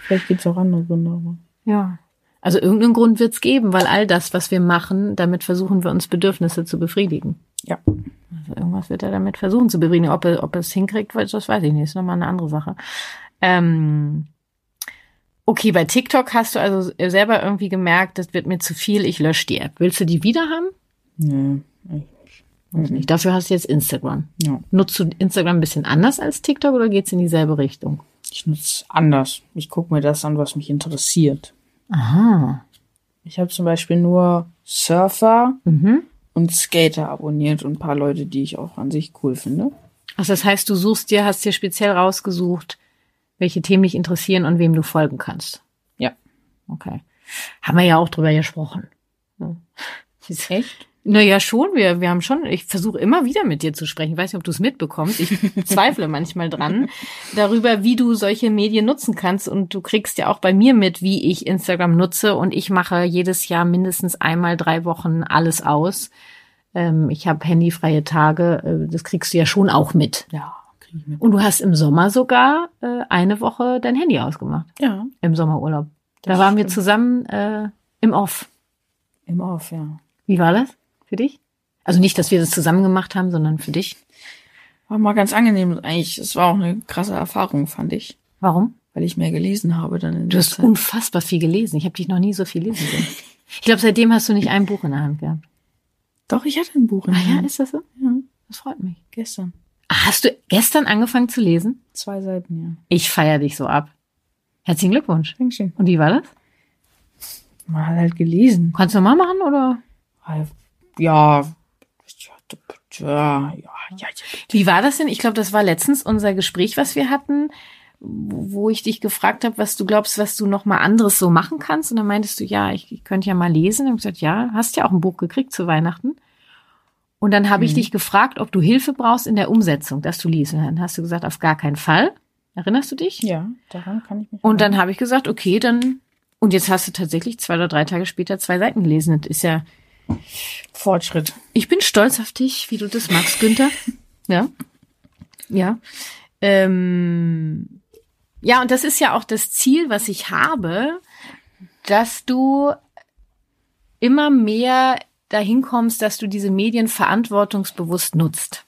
Vielleicht gibt's auch andere Gründe, aber. Ja. Also irgendeinen Grund wird's geben, weil all das, was wir machen, damit versuchen wir uns Bedürfnisse zu befriedigen. Ja. Also irgendwas wird er damit versuchen zu befriedigen. Ob er, ob er es hinkriegt, das weiß ich nicht. Ist nochmal eine andere Sache. Ähm, okay, bei TikTok hast du also selber irgendwie gemerkt, das wird mir zu viel, ich lösche die App. Willst du die wieder haben? Nee. nicht. Weiß nicht. Dafür hast du jetzt Instagram. Ja. Nutzt du Instagram ein bisschen anders als TikTok oder geht's in dieselbe Richtung? Ich nutze anders. Ich gucke mir das an, was mich interessiert. Aha. Ich habe zum Beispiel nur Surfer Mhm. und Skater abonniert und ein paar Leute, die ich auch an sich cool finde. Also das heißt, du suchst dir, hast dir speziell rausgesucht, welche Themen dich interessieren und wem du folgen kannst. Ja. Okay. Haben wir ja auch drüber gesprochen. Ja. Echt? Naja, schon. Wir, wir haben schon, ich versuche immer wieder mit dir zu sprechen. Ich weiß nicht, ob du es mitbekommst. Ich zweifle manchmal dran, darüber, wie du solche Medien nutzen kannst. Und du kriegst ja auch bei mir mit, wie ich Instagram nutze. Und ich mache jedes Jahr mindestens einmal drei Wochen alles aus. Ähm, ich habe handyfreie Tage. Äh, das kriegst du ja schon auch mit. Ja, kriege ich mit. Und du hast im Sommer sogar äh, eine Woche dein Handy ausgemacht. Ja. Im Sommerurlaub. Da Das waren wir stimmt. zusammen äh, im Off. Im Off, ja. Wie war das für dich? Also nicht, dass wir das zusammen gemacht haben, sondern für dich. War mal ganz angenehm eigentlich. Es war auch eine krasse Erfahrung, fand ich. Warum? Weil ich mehr gelesen habe dann in Du hast Zeit. unfassbar viel gelesen. Ich habe dich noch nie so viel lesen sehen. Ich glaube, seitdem hast du nicht ein Buch in der Hand gehabt. Doch, ich hatte ein Buch in Ah der ja, Hand. ist das so? ja. Das freut mich. Gestern. Hast du gestern angefangen zu lesen? Zwei Seiten, ja. Ich feiere dich so ab. Herzlichen Glückwunsch. Dankeschön. Und wie war das? Man hat halt gelesen. Kannst du mal machen oder? Ja. Ja, ja, ja, ja. Wie war das denn? Ich glaube, das war letztens unser Gespräch, was wir hatten, wo wo ich dich gefragt habe, was du glaubst, was du noch mal anderes so machen kannst. Und dann meintest du, ja, ich, ich könnte ja mal lesen. Und ich gesagt, ja, hast ja auch ein Buch gekriegt zu Weihnachten. Und dann habe ich dich gefragt, ob du Hilfe brauchst in der Umsetzung, dass du liest. Und dann hast du gesagt, auf gar keinen Fall. Erinnerst du dich? Ja, daran kann ich mich Und dann habe ich gesagt, okay, dann. Und jetzt hast du tatsächlich zwei oder drei Tage später zwei Seiten gelesen. Das ist ja. Fortschritt. Ich bin stolz auf dich, wie du das machst, Günther. Ja. Ja. Ähm, ja, und das ist ja auch das Ziel, was ich habe, dass du immer mehr dahin kommst, dass du diese Medien verantwortungsbewusst nutzt.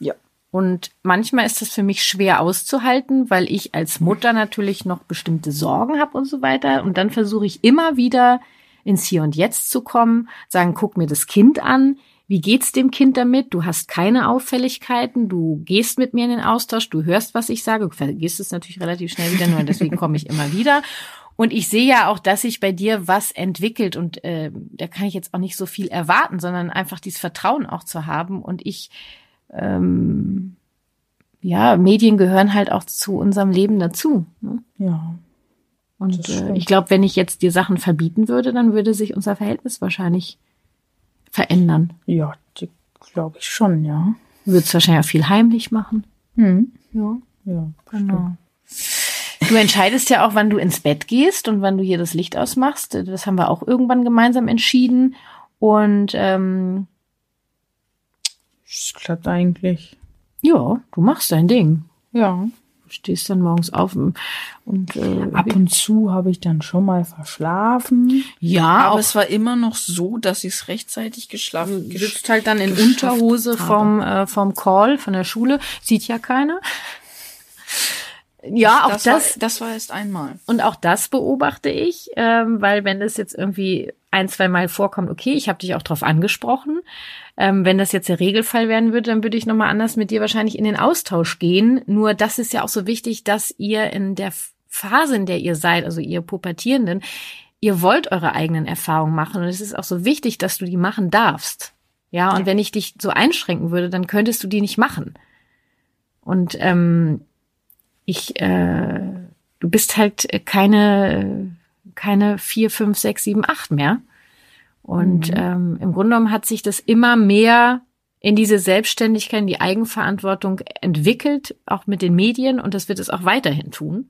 Ja. Und manchmal ist das für mich schwer auszuhalten, weil ich als Mutter natürlich noch bestimmte Sorgen habe und so weiter. Und dann versuche ich immer wieder ins Hier und Jetzt zu kommen, sagen, guck mir das Kind an. Wie geht's dem Kind damit? Du hast keine Auffälligkeiten, du gehst mit mir in den Austausch, du hörst, was ich sage, du vergisst es natürlich relativ schnell wieder, nur deswegen komme ich immer wieder. Und ich sehe ja auch, dass sich bei dir was entwickelt und äh, da kann ich jetzt auch nicht so viel erwarten, sondern einfach dieses Vertrauen auch zu haben. Und ich ähm, ja, Medien gehören halt auch zu unserem Leben dazu. Ne? Ja. Und äh, stimmt. ich glaube, wenn ich jetzt dir Sachen verbieten würde, dann würde sich unser Verhältnis wahrscheinlich verändern. Ja, glaube ich schon, ja. Du würdest wahrscheinlich auch viel heimlich machen. Hm. Ja, Ja. genau. Du entscheidest ja auch, wann du ins Bett gehst und wann du hier das Licht ausmachst. Das haben wir auch irgendwann gemeinsam entschieden. Und ähm, Das klappt eigentlich. ja, du machst dein Ding. Ja. Du stehst dann morgens auf und äh, Ab und zu habe ich dann schon mal verschlafen. ja, Aber auch es war immer noch so, dass ich es rechtzeitig geschlafen Du sitzt halt dann in Unterhose habe. vom, äh, vom Call, von der Schule. Sieht ja keiner. Ja, auch das, das, war, das war erst einmal. und auch das beobachte ich, ähm, weil wenn das jetzt irgendwie ein, zwei Mal vorkommt, okay, ich habe dich auch drauf angesprochen. Ähm, wenn das jetzt der Regelfall werden würde, dann würde ich nochmal anders mit dir wahrscheinlich in den Austausch gehen. Nur das ist ja auch so wichtig, dass ihr in der Phase, in der ihr seid, also ihr Pubertierenden, ihr wollt eure eigenen Erfahrungen machen. Und es ist auch so wichtig, dass du die machen darfst. Ja, und Ja. wenn ich dich so einschränken würde, dann könntest du die nicht machen. Und ähm, ich, äh, du bist halt keine, keine vier, fünf, sechs, sieben, acht mehr. Und ähm, im Grunde genommen hat sich das immer mehr in diese Selbstständigkeit, in die Eigenverantwortung entwickelt, auch mit den Medien. Und das wird es auch weiterhin tun.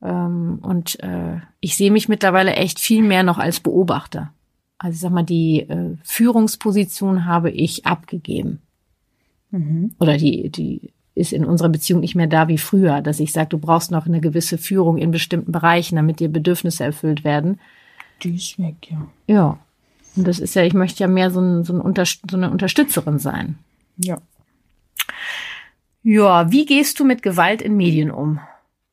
Ähm, und äh, ich sehe mich mittlerweile echt viel mehr noch als Beobachter. Also ich sag mal, die äh, Führungsposition habe ich abgegeben. Oder die, die ist in unserer Beziehung nicht mehr da wie früher, dass ich sage, du brauchst noch eine gewisse Führung in bestimmten Bereichen, damit dir Bedürfnisse erfüllt werden. Die ist weg, ja. Ja. Und das ist ja, ich möchte ja mehr so, ein, so, ein Unterst so eine Unterstützerin sein. Ja. Ja, wie gehst du mit Gewalt in Medien um?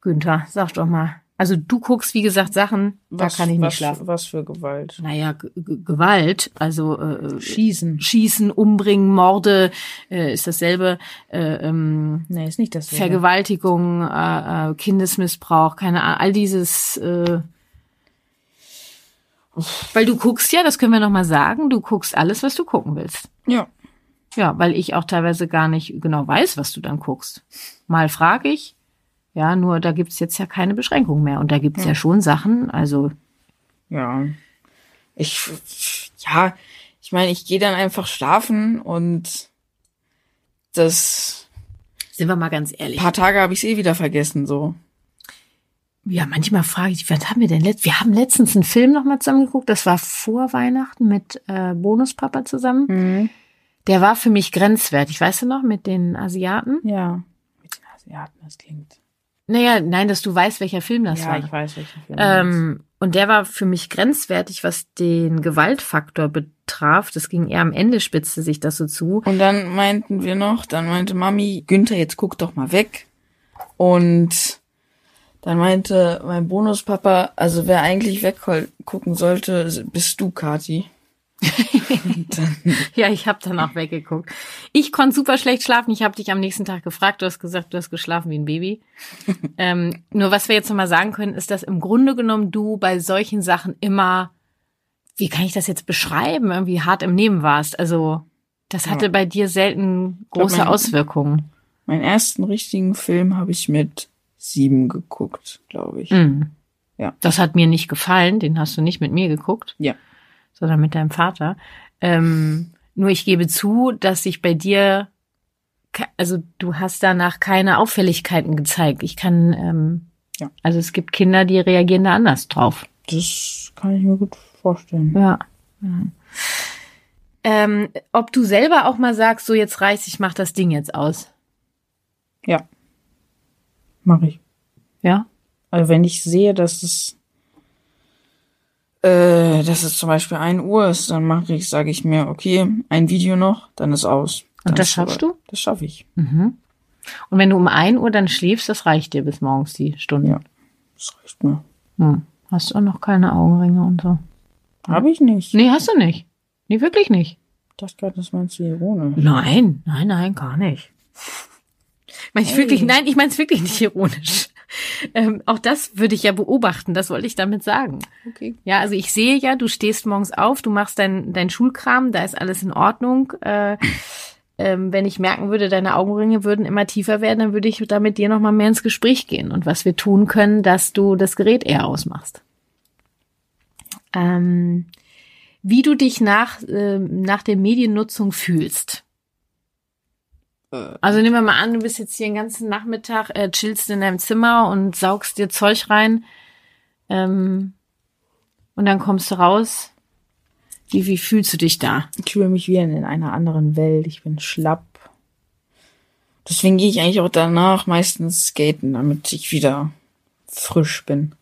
Günther, sag doch mal. Also du guckst, wie gesagt, Sachen, da kann ich nicht was, schlafen. Was für Gewalt? Naja, G G Gewalt, also äh, Schießen. Schießen, Umbringen, Morde, äh, ist dasselbe, äh, ähm, Nee, ist nicht das. Vergewaltigung, äh, äh, Kindesmissbrauch, keine Ahnung, all dieses. Äh, weil du guckst ja, das können wir noch mal sagen, du guckst alles, was du gucken willst. Ja. Ja, weil ich auch teilweise gar nicht genau weiß, was du dann guckst. Mal frage ich, ja, nur da gibt's jetzt ja keine Beschränkung mehr. Und da gibt's ja. schon Sachen, also Ja. Ich, ja, ich meine, ich gehe dann einfach schlafen und das sind wir mal ganz ehrlich. paar Tage habe ich eh wieder vergessen, so. Ja, manchmal frage ich, was haben wir denn letzt? Wir haben letztens einen Film noch mal zusammen geguckt. Das war vor Weihnachten mit äh, Bonuspapa zusammen. Der war für mich grenzwertig. Weißt du noch mit den Asiaten? Ja. Mit den Asiaten, das klingt. Naja, nein, dass du weißt, welcher Film das ja, war. ich weiß, welchen Film. Ähm, und der war für mich grenzwertig, was den Gewaltfaktor betraf. Das ging eher am Ende, spitzte sich das so zu. Und dann meinten wir noch, dann meinte Mami, Günther, jetzt guck doch mal weg. Und dann meinte mein Bonuspapa, also wer eigentlich weggucken sollte, bist du, Kati. Dann, Ja, ich habe danach weggeguckt. Ich konnte super schlecht schlafen. Ich habe dich am nächsten Tag gefragt. Du hast gesagt, du hast geschlafen wie ein Baby. ähm, nur was wir jetzt nochmal sagen können, ist, dass im Grunde genommen du bei solchen Sachen immer, wie kann ich das jetzt beschreiben, irgendwie hart im Nehmen warst. Also das hatte Ja. bei dir selten große mein- Auswirkungen. meinen ersten richtigen Film habe ich mit sieben geguckt, glaube ich. Mhm. Ja. Das hat mir nicht gefallen. Den hast du nicht mit mir geguckt. Ja. Sondern mit deinem Vater. Ähm, nur ich gebe zu, dass sich bei dir, also du hast danach keine Auffälligkeiten gezeigt. Ich kann, ähm, Ja. also es gibt Kinder, die reagieren da anders drauf. Das kann ich mir gut vorstellen. Ja. ja. Ähm, ob du selber auch mal sagst, so jetzt reicht, ich mach das Ding jetzt aus. Ja. Mache ich. Ja. Also wenn ich sehe, dass es, äh, dass es zum Beispiel ein Uhr ist, dann mache ich, sage ich mir, okay, ein Video noch, dann ist aus. Und Dann das ist schaffst du? Das schaffe ich. Mhm. Und wenn du um ein Uhr dann schläfst, das reicht dir bis morgens die Stunden. Ja. Das reicht mir. Hm. Hast du auch noch keine Augenringe und so? Habe ich nicht. Nee, hast du nicht. Nee, wirklich nicht. Ich dachte gerade, das meinst du ironisch. Nein, nein, nein, gar nicht. Meine ich wirklich, nein, ich meine es wirklich nicht ironisch. Ähm, auch das würde ich ja beobachten, das wollte ich damit sagen. Okay. Ja, also ich sehe ja, du stehst morgens auf, du machst dein, dein Schulkram, da ist alles in Ordnung. Äh, ähm, wenn ich merken würde, deine Augenringe würden immer tiefer werden, dann würde ich da mit dir nochmal mehr ins Gespräch gehen und was wir tun können, dass du das Gerät eher ausmachst. Ähm, wie du dich nach, ähm, nach der Mediennutzung fühlst. Also nehmen wir mal an, du bist jetzt hier den ganzen Nachmittag, äh, chillst in deinem Zimmer und saugst dir Zeug rein. Ähm, und dann kommst du raus. Wie, wie fühlst du dich da? ich fühle mich wie in einer anderen Welt. Ich bin schlapp. Deswegen gehe ich eigentlich auch danach meistens skaten, damit ich wieder frisch bin.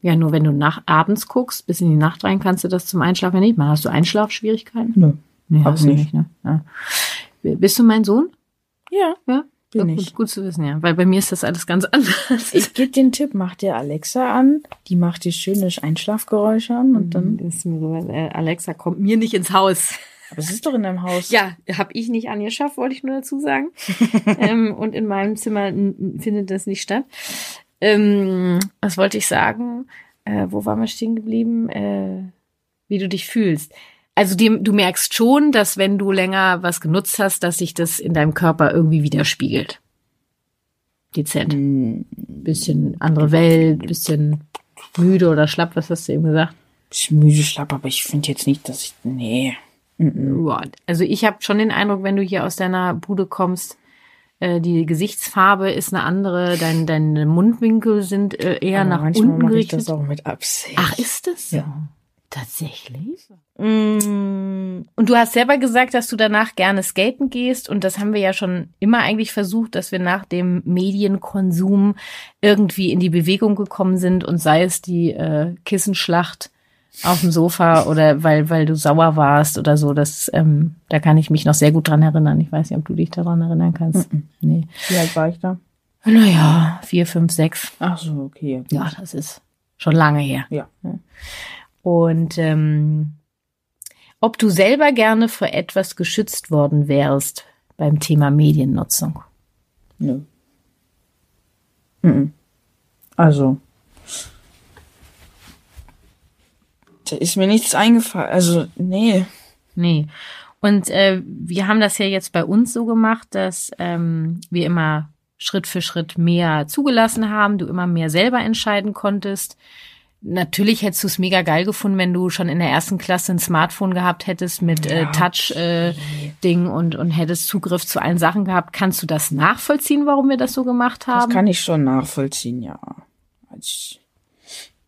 Ja, nur wenn du nach abends guckst, bis in die Nacht rein, kannst du das zum Einschlafen nicht machen. Hast du Einschlafschwierigkeiten? Nö. Nee, hast du nicht. nicht, ne? Ja. Bist du mein Sohn? Ja. Ja. bin gut, ich. gut zu wissen, ja. Weil bei mir ist das alles ganz anders. Ich gebe den Tipp, mach dir Alexa an, die macht dir schöne Einschlafgeräusche an und dann. ist mir so, äh, Alexa kommt mir nicht ins Haus. Aber es ist doch in deinem Haus. Ja, habe ich nicht angeschafft, wollte ich nur dazu sagen. ähm, und in meinem Zimmer findet das nicht statt. Ähm, was wollte ich sagen? Äh, wo waren wir stehen geblieben? Äh, wie du dich fühlst. Also dem, du merkst schon, dass wenn du länger was genutzt hast, dass sich das in deinem Körper irgendwie widerspiegelt. Dezent. Hm, Bisschen andere Welt, bisschen müde oder schlapp, was hast du eben gesagt? bisschen müde, schlapp, aber ich finde jetzt nicht, dass ich. Nee. Also ich habe schon den Eindruck, wenn du hier aus deiner Bude kommst, äh, die Gesichtsfarbe ist eine andere, dein, deine Mundwinkel sind äh, eher Aber nach manchmal unten mache ich gerichtet. das auch mit Absicht. Ach, ist das? Ja. Tatsächlich? Mm, Und du hast selber gesagt, dass du danach gerne skaten gehst und das haben wir ja schon immer eigentlich versucht, dass wir nach dem Medienkonsum irgendwie in die Bewegung gekommen sind und sei es die äh, Kissenschlacht auf dem Sofa oder weil weil du sauer warst oder so, das ähm, da kann ich mich noch sehr gut dran erinnern. Ich weiß nicht, ob du dich daran erinnern kannst. Nee. Wie alt war ich da? Naja, vier, fünf, sechs. Ach so, okay. Ja, das ist schon lange her. Ja. Und ähm, ob du selber gerne vor etwas geschützt worden wärst beim Thema Mediennutzung. Nö. Mhm. Also. Da ist mir nichts eingefallen. Also, nee. Nee. Und äh, wir haben das ja jetzt bei uns so gemacht, dass ähm, wir immer Schritt für Schritt mehr zugelassen haben, du immer mehr selber entscheiden konntest. Natürlich hättest du es mega geil gefunden, wenn du schon in der ersten Klasse ein Smartphone gehabt hättest mit äh, Ja, Touch-Ding und, und hättest Zugriff zu allen Sachen gehabt. Kannst du das nachvollziehen, warum wir das so gemacht Das haben? kann ich schon nachvollziehen, ja. Ich,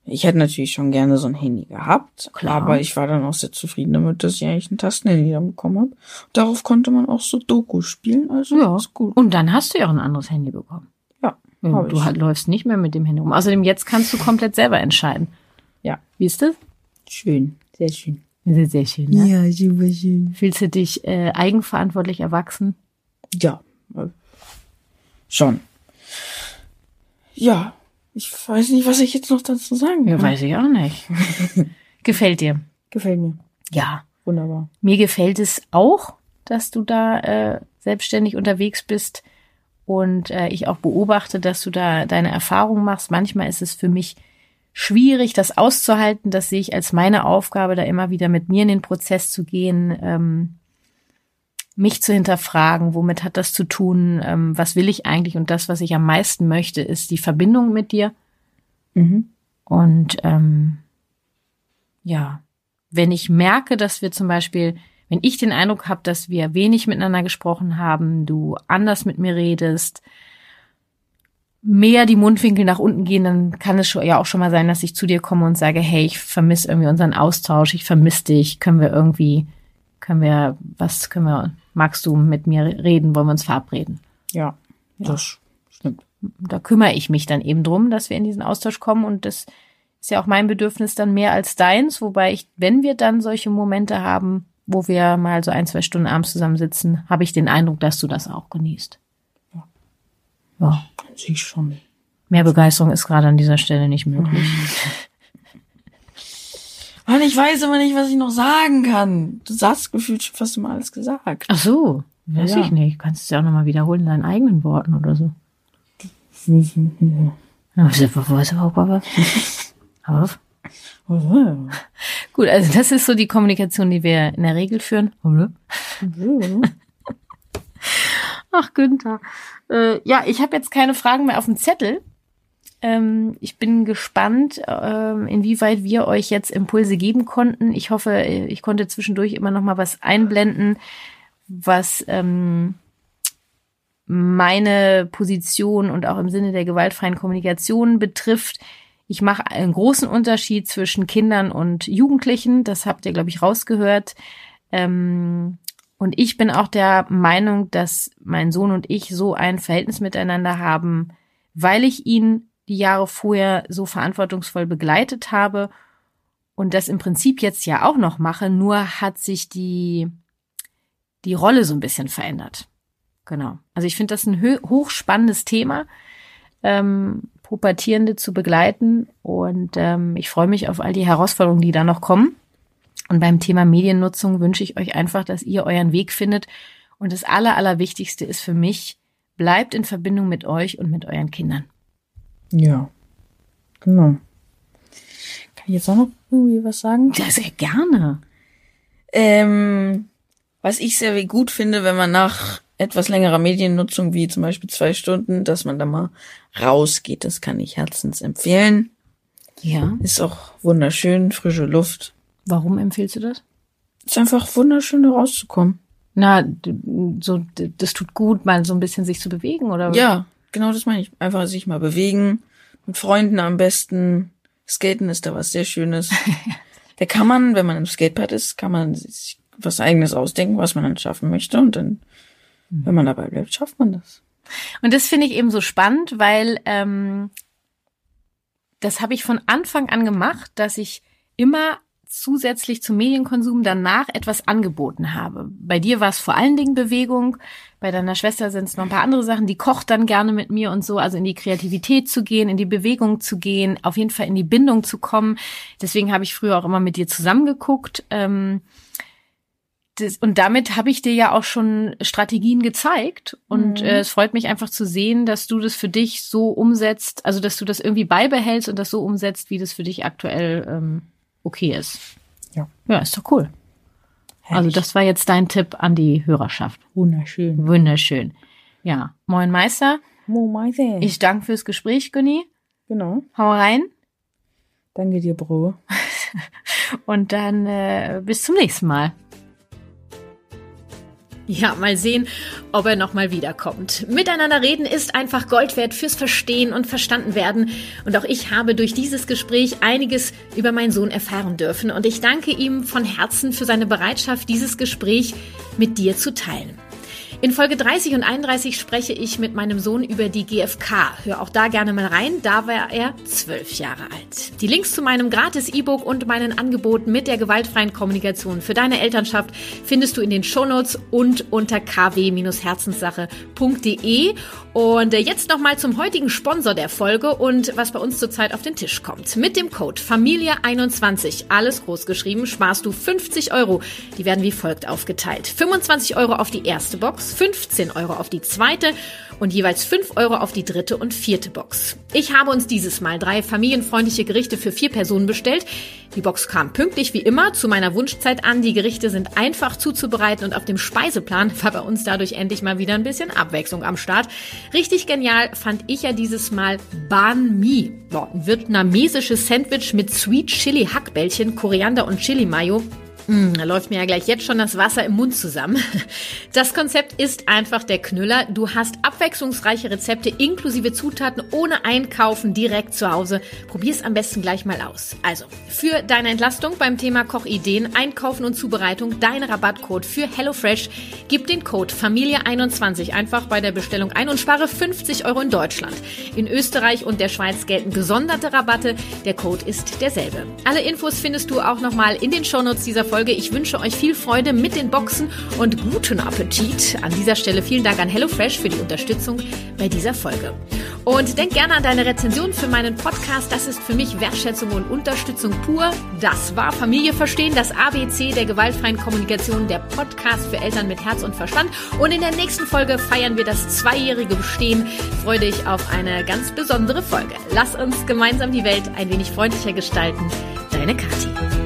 ich hätte natürlich schon gerne so ein Handy gehabt, Klar. aber ich war dann auch sehr zufrieden damit, dass ich eigentlich ein Tastenhandy dann bekommen habe. Darauf konnte man auch so Doku spielen, also Ja. ist gut. Und dann hast du ja auch ein anderes Handy bekommen. Ja, Ja, hab du ich. halt läufst nicht mehr mit dem Handy rum. Außerdem jetzt kannst du komplett selber entscheiden. Ja. Wie ist das? Schön, sehr schön. Sehr, sehr schön. Ne? Ja, super schön. Fühlst du dich äh, eigenverantwortlich erwachsen? Ja, äh, schon. Ja, ich weiß nicht, was ich jetzt noch dazu sagen Ja, kann. weiß ich auch nicht. Gefällt dir? Gefällt mir. Ja. Wunderbar. Mir gefällt es auch, dass du da äh, selbstständig unterwegs bist und äh, ich auch beobachte, dass du da deine Erfahrungen machst. Manchmal ist es für mich schwierig, das auszuhalten. Das sehe ich als meine Aufgabe, da immer wieder mit mir in den Prozess zu gehen, ähm, mich zu hinterfragen, womit hat das zu tun, ähm, was will ich eigentlich und das, was ich am meisten möchte, ist die Verbindung mit dir. Mhm. Und ähm, ja, wenn ich merke, dass wir zum Beispiel, wenn ich den Eindruck habe, dass wir wenig miteinander gesprochen haben, du anders mit mir redest, mehr die Mundwinkel nach unten gehen, dann kann es ja auch schon mal sein, dass ich zu dir komme und sage, hey, ich vermisse irgendwie unseren Austausch, ich vermisse dich, können wir irgendwie, können wir, was können wir, magst du mit mir reden, wollen wir uns verabreden? Ja, das stimmt. da kümmere ich mich dann eben drum, dass wir in diesen Austausch kommen und das ist ja auch mein Bedürfnis dann mehr als deins, wobei ich, wenn wir dann solche Momente haben, wo wir mal so ein, zwei Stunden abends zusammensitzen, habe ich den Eindruck, dass du das auch genießt. Ja. ja. An sich schon. Mehr Begeisterung ist gerade an dieser Stelle nicht möglich. Mann, ich weiß immer nicht, was ich noch sagen kann. Du hast gefühlt schon fast immer alles gesagt. Ach so, weiß Ja. ich nicht. Kannst es ja auch nochmal wiederholen in deinen eigenen Worten oder so. Aber Gut, also das ist so die Kommunikation, die wir in der Regel führen. Ach, Günther. Äh, ja, ich habe jetzt keine Fragen mehr auf dem Zettel. Ähm, ich bin gespannt, ähm, inwieweit wir euch jetzt Impulse geben konnten. Ich hoffe, ich konnte zwischendurch immer noch mal was einblenden, was ähm, meine Position und auch im Sinne der gewaltfreien Kommunikation betrifft. Ich mache einen großen Unterschied zwischen Kindern und Jugendlichen. Das habt ihr, glaube ich, rausgehört. Ähm, und ich bin auch der Meinung, dass mein Sohn und ich so ein Verhältnis miteinander haben, weil ich ihn die Jahre vorher so verantwortungsvoll begleitet habe und das im Prinzip jetzt ja auch noch mache, nur hat sich die, die Rolle so ein bisschen verändert. Genau. Also ich finde das ein hochspannendes Thema, ähm, Pubertierende zu begleiten. Und ähm, ich freue mich auf all die Herausforderungen, die da noch kommen. Und beim Thema Mediennutzung wünsche ich euch einfach, dass ihr euren Weg findet. Und das Aller, Allerwichtigste ist für mich, bleibt in Verbindung mit euch und mit euren Kindern. Ja, genau. Kann ich jetzt auch noch irgendwie was sagen? Ja, sehr gerne. Ähm, was ich sehr gut finde, wenn man nach etwas längerer Mediennutzung, wie zum Beispiel zwei Stunden, dass man da mal rausgeht. Das kann ich herzens empfehlen. Ja. Ist auch wunderschön, frische Luft. Warum empfiehlst du das? Ist einfach wunderschön, da rauszukommen. Na, so, das tut gut, mal so ein bisschen sich zu bewegen, oder? Ja, genau das meine ich. Einfach sich mal bewegen. Mit Freunden am besten. Skaten ist da was sehr Schönes. da kann man, wenn man im Skatepark ist, kann man sich was eigenes ausdenken, was man dann schaffen möchte. Und dann, wenn man dabei bleibt, schafft man das. Und das finde ich eben so spannend, weil ähm, das habe ich von Anfang an gemacht, dass ich immer zusätzlich zum Medienkonsum danach etwas angeboten habe. Bei dir war es vor allen Dingen Bewegung, bei deiner Schwester sind es noch ein paar andere Sachen, die kocht dann gerne mit mir und so, also in die Kreativität zu gehen, in die Bewegung zu gehen, auf jeden Fall in die Bindung zu kommen. Deswegen habe ich früher auch immer mit dir zusammengeguckt. Ähm, das, und damit habe ich dir ja auch schon Strategien gezeigt. Und mhm. äh, es freut mich einfach zu sehen, dass du das für dich so umsetzt, also dass du das irgendwie beibehältst und das so umsetzt, wie das für dich aktuell ähm, okay ist. Ja. Ja, ist doch cool. Herrlich. Also das war jetzt dein Tipp an die Hörerschaft. Wunderschön. Wunderschön. Ja. Moin Meister. Moin Meister. Ich danke fürs Gespräch, Günni. Genau. Hau rein. Danke dir, Bro. Und dann äh, bis zum nächsten Mal. Ja, mal sehen, ob er nochmal wiederkommt. Miteinander reden ist einfach Gold wert fürs Verstehen und Verstanden werden. Und auch ich habe durch dieses Gespräch einiges über meinen Sohn erfahren dürfen. Und ich danke ihm von Herzen für seine Bereitschaft, dieses Gespräch mit dir zu teilen. In Folge 30 und 31 spreche ich mit meinem Sohn über die GfK. Hör auch da gerne mal rein, da war er zwölf Jahre alt. Die Links zu meinem gratis E-Book und meinen Angeboten mit der gewaltfreien Kommunikation für deine Elternschaft findest du in den Shownotes und unter kw-herzenssache.de. Und äh, jetzt nochmal zum heutigen Sponsor der Folge und was bei uns zurzeit auf den Tisch kommt. Mit dem Code Familie21, alles groß geschrieben, sparst du 50 Euro. Die werden wie folgt aufgeteilt. 25 Euro auf die erste Box, 15 Euro auf die zweite und jeweils 5 Euro auf die dritte und vierte Box. Ich habe uns dieses Mal drei familienfreundliche Gerichte für vier Personen bestellt. Die Box kam pünktlich wie immer zu meiner Wunschzeit an. Die Gerichte sind einfach zuzubereiten und auf dem Speiseplan war bei uns dadurch endlich mal wieder ein bisschen Abwechslung am Start. Richtig genial fand ich ja dieses Mal Banh Mi. ein vietnamesisches Sandwich mit Sweet Chili Hackbällchen, Koriander und Chili Mayo. Mm, da läuft mir ja gleich jetzt schon das Wasser im Mund zusammen. Das Konzept ist einfach der Knüller. Du hast abwechslungsreiche Rezepte inklusive Zutaten ohne Einkaufen direkt zu Hause. Probier's am besten gleich mal aus. Also, für deine Entlastung beim Thema Kochideen, Einkaufen und Zubereitung, dein Rabattcode für HelloFresh, gib den Code Familie21 einfach bei der Bestellung ein und spare 50 Euro in Deutschland. In Österreich und der Schweiz gelten gesonderte Rabatte. Der Code ist derselbe. Alle Infos findest du auch nochmal in den Shownotes dieser Folge. Ich wünsche euch viel Freude mit den Boxen und guten Appetit. An dieser Stelle vielen Dank an HelloFresh für die Unterstützung bei dieser Folge. Und denk gerne an deine Rezension für meinen Podcast. Das ist für mich Wertschätzung und Unterstützung pur. Das war Familie verstehen, das ABC der gewaltfreien Kommunikation, der Podcast für Eltern mit Herz und Verstand. Und in der nächsten Folge feiern wir das zweijährige Bestehen. Freue dich auf eine ganz besondere Folge. Lass uns gemeinsam die Welt ein wenig freundlicher gestalten. Deine Kathi.